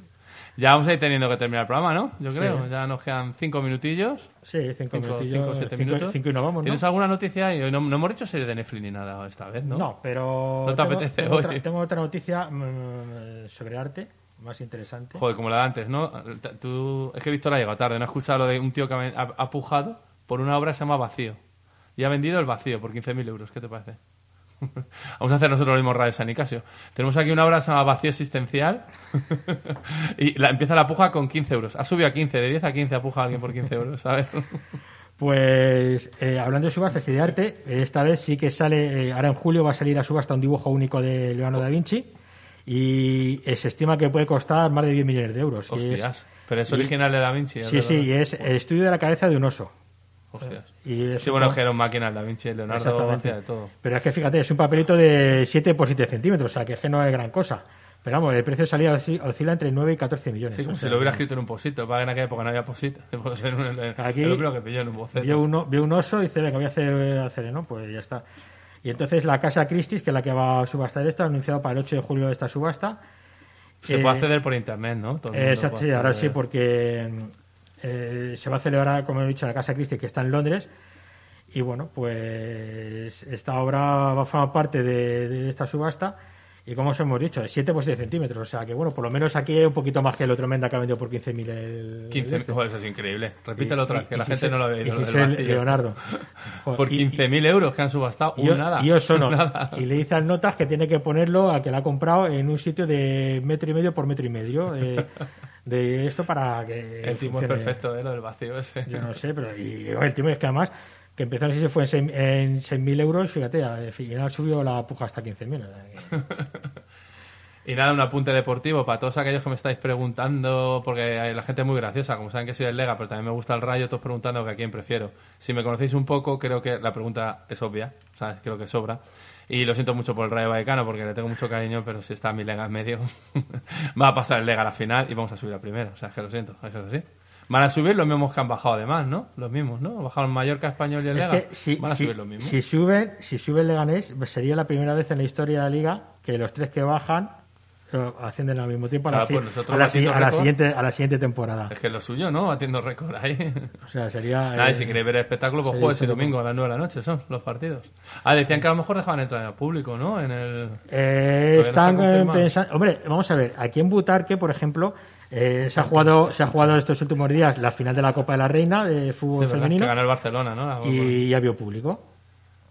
Ya vamos a ir teniendo que terminar el programa, ¿no? Yo creo. Ya nos quedan cinco minutillos. Sí, cinco, Cinco, minutillos. cinco, siete cinco- minutos. cinco y nos vamos, ¿no? ¿Tienes alguna noticia? No, no hemos hecho serie de Netflix ni nada esta vez, ¿no? No, pero. ¿No te tengo- apetece tengo hoy? Otra, tengo otra noticia mm, sobre arte, más interesante. Joder, como la de antes, ¿no? Tú, es que Víctor ha llegado tarde, ¿no has escuchado lo de un tío que ha, ha- ha pujado por una obra que se llama Vacío? Y ha vendido el vacío por 15.000 euros, ¿qué te parece? *laughs* Vamos a hacer nosotros lo mismo Radio San Nicasio. Tenemos aquí una obra que se llama Vacío Existencial *laughs* y la, empieza la puja con 15 euros. Ha subido a 15, de 10 a 15 ha pujado alguien por 15 euros, ¿sabes? *laughs* Pues eh, hablando de subastas y de arte, esta vez sí que sale, eh, ahora en julio va a salir a subasta un dibujo único de Leonardo da Vinci y eh, se estima que puede costar más de 10 millones de euros. Es- Hostias. Pero es original de Da Vinci. sí, sí, y es el estudio de la cabeza de un oso. Hostias. Y es Sí, un bueno, que eran máquinas Da Vinci, Leonardo hacía de todo. Pero es que fíjate, es un papelito de 7 por 7 centímetros, o sea que es que no es gran cosa. Pero vamos, el precio de salida osci- oscila entre 9 y 14 millones. Sí, como O si lo hubiera escrito en un posito. Para que en aquella época no había posito. *laughs* Ser un, Aquí el que pilló en un boceto. Vio, uno, vio un oso y dice, venga, voy a hacer, hacer ¿no? Pues ya está. Y entonces la casa Christie's, que es la que va a subastar esto, ha anunciado para el 8 de julio esta subasta. Se Eh, puede acceder por internet, ¿no? Todo Eh, exacto, sí, ahora sí, porque eh, se va a celebrar, como he dicho, en la Casa Christie, que está en Londres. Y bueno, pues esta obra va a formar parte de, de esta subasta. Y como os hemos dicho, de 7 por 7 centímetros. O sea que bueno, por lo menos aquí hay un poquito más que el otro Menda que ha vendido por 15.000 el. 15, el este. joder, eso es increíble. Repítelo Y- otra y- vez, que y la gente no lo ve. Y lo si. Leonardo. *laughs* Joder, Por y- y- 15.000 euros que han subastado, y, un nada. y. *laughs* Un nada. Y le dice al Notas que tiene que ponerlo a que la ha comprado en un sitio de metro y medio por metro y medio. De, *laughs* de esto para que. El timo es funcione. perfecto, ¿eh? Lo del vacío ese. Yo no sé, pero y, el timo es que además, que empezó sé si fue en seis- en 6.000 euros, fíjate, al final subió la puja hasta 15.000. o sea que- *laughs* Y nada, un apunte deportivo para todos aquellos que me estáis preguntando, porque la gente es muy graciosa, como saben que soy del Lega, pero también me gusta el Rayo, todos preguntando que a quién prefiero. Si me conocéis un poco, creo que la pregunta es obvia, sea, creo que sobra. Y lo siento mucho por el Rayo Vallecano, porque le tengo mucho cariño, pero si está mi Lega en medio, *laughs* va a pasar el Lega a la final y vamos a subir a primero, o sea, es que lo siento, eso es así. Van a subir los mismos que han bajado además, ¿no? Los mismos, ¿no? Bajaron Mallorca, Español y el Es Lega. que si, Van a si, subir los mismos. si suben, si sube el Leganés, pues sería la primera vez en la historia de la liga que los tres que bajan ascienden al mismo tiempo a, la, pues siguiente a la siguiente temporada. Es que es lo suyo, ¿no? Batiendo récord ahí. O sea, sería Nada, y eh, si queréis ver el espectáculo, pues jueves y domingo a las 9 de la noche son los partidos. Ah, decían que a lo mejor dejaban entrar al público, ¿no? En el... Eh, no están está confirmado. pensando. Hombre, vamos a ver. Aquí en Butarque, por ejemplo, eh, se ha jugado se ha jugado estos últimos días la final de la Copa de la Reina de fútbol Sí, femenino Que ganó el Barcelona, ¿no? Y ya vio público.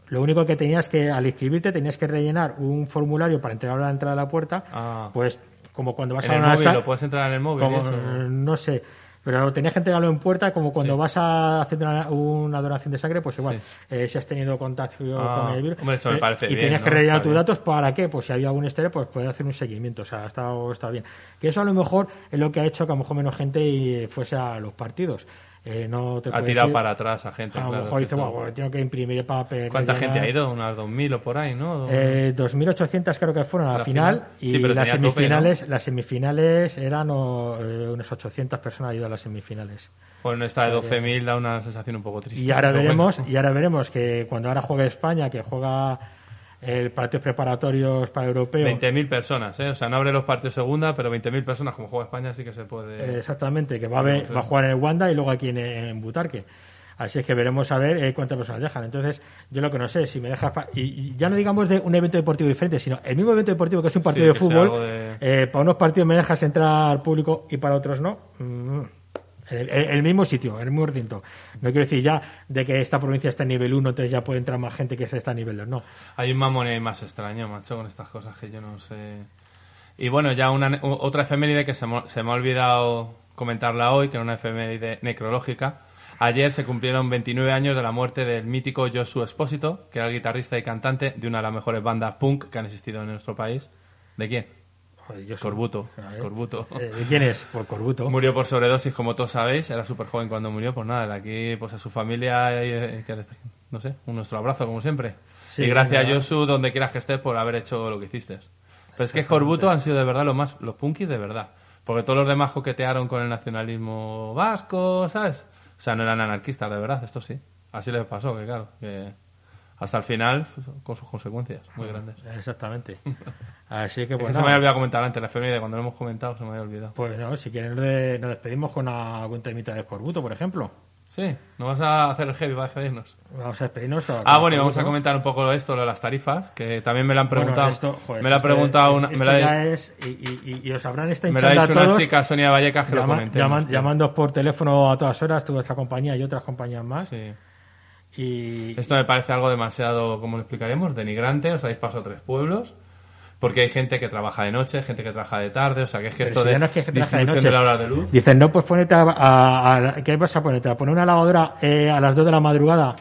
Lo único que tenías que, al inscribirte, tenías que rellenar un formulario para entregarlo a la entrada de la puerta. Ah. Pues como cuando vas En a el una móvil, sala- lo puedes entrar en el móvil. como, y eso. no sé. Pero tenías que entregarlo en puerta, como cuando Sí. vas a hacer una, una donación de sangre, pues igual, Sí. eh, si has tenido contacto Ah, con el virus. hombre, eso me eh, parece y bien, tenías que rellenar tus bien. datos para qué, pues si había algún estrés, pues poder hacer un seguimiento. O sea, ha estado, está bien. Que eso a lo mejor es lo que ha hecho que a lo mejor menos gente y fuese a los partidos. Eh, no te Ha tirado decir- para atrás a gente. A lo claro, mejor dice, bueno, pues tengo que imprimir el papel. ¿Cuánta gente ha ido? Unas 2.000 o por ahí, ¿no? Eh, 2.800 creo que fueron a la, La final, final. y Sí, las tenía tope, semifinales las semifinales eran oh, eh, unas 800 personas han ido a las semifinales. Bueno, esta de 12.000 da una sensación un poco triste. Y ahora veremos bueno. y ahora veremos que cuando ahora juegue España, que juega el partidos preparatorios para europeo. 20.000 personas, ¿eh? O sea, no abre los partidos segunda, pero 20.000 personas como juega España sí que se puede... eh, exactamente, que va a, ver- va a jugar en el Wanda y luego aquí en, en Butarque. Así es que veremos a ver eh, cuántas personas dejan. Entonces, yo lo que no sé, si me deja. Y, y ya no digamos de un evento deportivo diferente, sino el mismo evento deportivo que es un partido Sí, de fútbol. de- eh, para unos partidos me dejas entrar público y para otros no. Mm, el, mismo sitio, el mismo recinto. No quiero decir ya de que esta provincia está en nivel 1, entonces ya puede entrar más gente que está en nivel 2. No. Hay un mamón ahí más extraño, macho, con estas cosas que yo no sé. Y bueno, ya una, otra efeméride que se me, se me ha olvidado comentarla hoy, que era una efeméride necrológica. Ayer se cumplieron 29 años de la muerte del mítico Joshua Espósito, que era el guitarrista y cantante de una de las mejores bandas punk que han existido en nuestro país. ¿De quién? Joder, yo soy- Scorbuto. A ver. Scorbuto. Eh, ¿de ¿Quién es? Por Corbuto. Murió por sobredosis, como todos sabéis. Era súper joven cuando murió. Pues nada, de aquí pues a su familia, eh, que- no sé, un nuestro abrazo, como siempre. Sí, y gracias, venga. Josu, donde quieras que estés, por haber hecho lo que hiciste. Pero es que Corbuto han sido de verdad los más, los punkis de verdad. Porque todos los demás coquetearon con el nacionalismo vasco, ¿sabes? O sea, no eran anarquistas, de verdad, esto sí. Así les pasó, que claro, que hasta el final, con sus consecuencias muy grandes. *laughs* Exactamente. Así que Es pues. que se me había olvidado comentar antes, la efeméride, cuando lo hemos comentado, se me había olvidado. Pues no, si quieren nos de- nos despedimos con algún temita de Corbuto, por ejemplo. Sí, ¿no vas a hacer el heavy para despedirnos? Vamos a despedirnos. con- Ah, bueno, y vamos a comentar un poco esto, lo de las tarifas, que también me lo han Bueno, preguntado. esto, joder, me lo ha preguntado una, me, la, es, y, y- y- y os habrán esta me lo ha dicho una todos, chica, Sonia Vallecas, que lo llama- comentemos. llaman- tío. llamándoos por teléfono a todas horas, tu vuestra compañía y otras compañías más. Sí. Y, Esto me parece algo demasiado, ¿cómo lo explicaremos? Denigrante, os habéis pasado tres pueblos. Porque hay gente que trabaja de noche, gente que trabaja de tarde, o sea que es que Pero esto si de no es que de distribución noche. de la hora de luz. Dicen, no, pues ponete a, a- a- ¿Qué vas a ponerte? ¿A poner una lavadora eh, a las 2 de la madrugada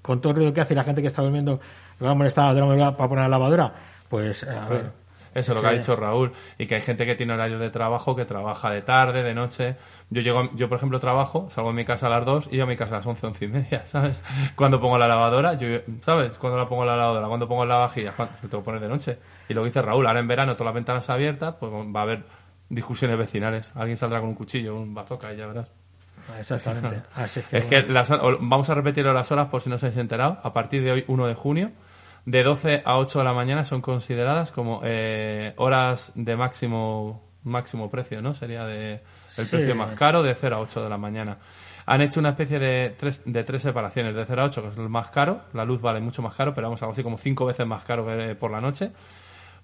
con todo el ruido que hace y la gente que está durmiendo le va a molestar a las 2 de la madrugada para poner la lavadora? Pues, a ver. Eso es lo que ha dicho Raúl. Y que hay gente que tiene horarios de trabajo, que trabaja de tarde, de noche. Yo llego, yo por ejemplo trabajo, salgo de mi casa a las 2 y yo a mi casa a las 11, 11 y media, *laughs* ¿sabes? Cuando pongo la lavadora, yo, ¿sabes? Cuando la pongo la lavadora, cuando pongo la vajilla, cuando te tengo que poner de noche. Y lo que dice Raúl, ahora en verano todas las ventanas abiertas, pues va a haber discusiones vecinales. Alguien saldrá con un cuchillo, un bazooka y ya verás. Exactamente. *laughs* Así es que, Es que bueno. las, vamos a repetirlo las horas por si no os habéis enterado. A partir de hoy, 1 de junio, de 12 a 8 de la mañana son consideradas como eh, horas de máximo máximo precio, ¿no? Sería de, el precio más caro de 0 a 8 de la mañana. Han hecho una especie de tres, de tres separaciones, de 0 a 8, que es el más caro, la luz vale mucho más caro, pero vamos, algo así como cinco veces más caro que por la noche.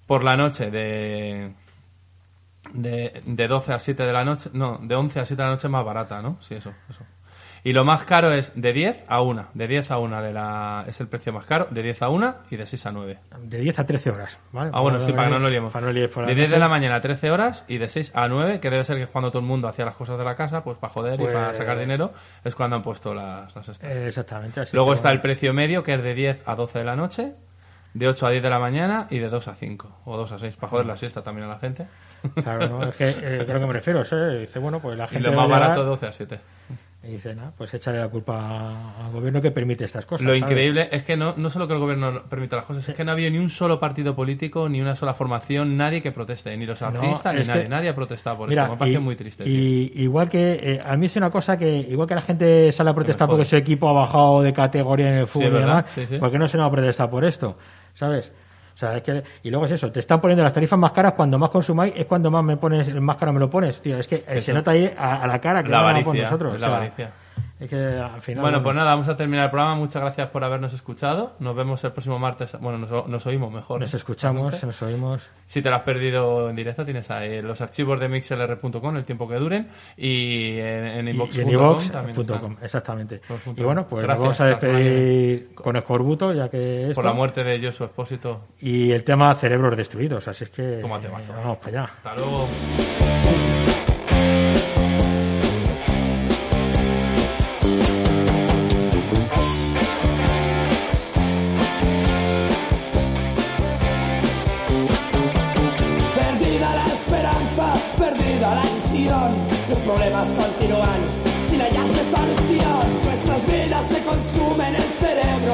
Por la noche de, de, de 12 a 7 de la noche, no, de 11 a 7 de la noche es más barata, ¿no? Sí, eso, eso. Y lo más caro es de 10 a 1, de 10 a 1 de la, es el precio más caro, de 10 a 1 y de 6 a 9. De 10 a 13 horas, ¿vale? Ah, bueno, sí, para que no lo liemos. Para no liar por la de 10 de noche. la mañana a 13 horas y de 6 a 9, que debe ser que es cuando todo el mundo hacía las cosas de la casa, pues para joder y Pues- para sacar dinero, es cuando han puesto las, las estas. Eh, Exactamente. así Luego que, está el precio medio, que es de 10 a 12 de la noche, de 8 a 10 de la mañana y de 2 a 5, o 2 a 6, para joder la siesta también a la gente. Claro, no, es que eh, creo que me refiero. ¿eh? Dice, bueno, pues la Y gente. lo va más barato, 12 a 7. Y dice, nada, pues échale la culpa al gobierno que permite estas cosas. Lo ¿sabes? increíble es que no, no solo que el gobierno no permita las cosas, es que no ha habido ni un solo partido político, ni una sola formación, nadie que proteste, ni los No, artistas, ni que- nadie. Nadie ha protestado por Mira, esto. Me parece y- muy triste. tío. Y igual que eh, a mí es una cosa que igual que la gente sale a protestar porque su equipo ha bajado de categoría en el fútbol y Sí, sí. ¿por qué no se nos va a protestar por esto? ¿Sabes? O sea, es que, y luego es eso, te están poniendo las tarifas más caras, cuando más consumáis es cuando más me pones, más caro me lo pones, tío. Es que eh, se Eso. nota ahí a, a la cara que La avaricia, nosotros. es o la sea, avaricia. Es que al final. Bueno, pues nada, vamos a terminar el programa. Muchas gracias por habernos escuchado. Nos vemos el próximo martes. Bueno, nos, nos oímos mejor. Nos ¿eh? escuchamos, nos oímos. Si te lo has perdido en directo, tienes ahí los archivos de mixlr.com, el tiempo que duren, y en, inbox.com exactamente. Com. Y bueno, pues Gracias, nos vamos a despedir con Escorbuto, ya que esto, Por la muerte de Joshua Expósito. y el tema cerebros destruidos, así es que Tómate eh, vamos para allá. Hasta luego.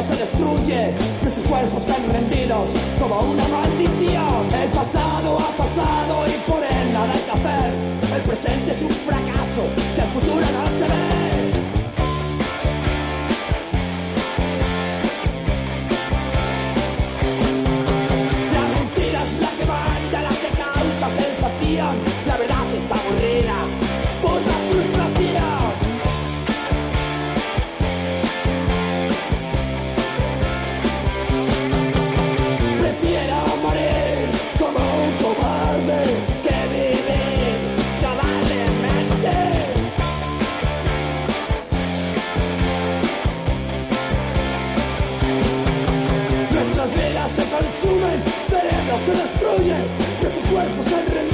Se destruye, nuestros cuerpos caen rendidos como una maldición. El pasado ha pasado y por él nada hay que hacer. El presente es un fracaso, que el futuro no se ve. Cuerpos están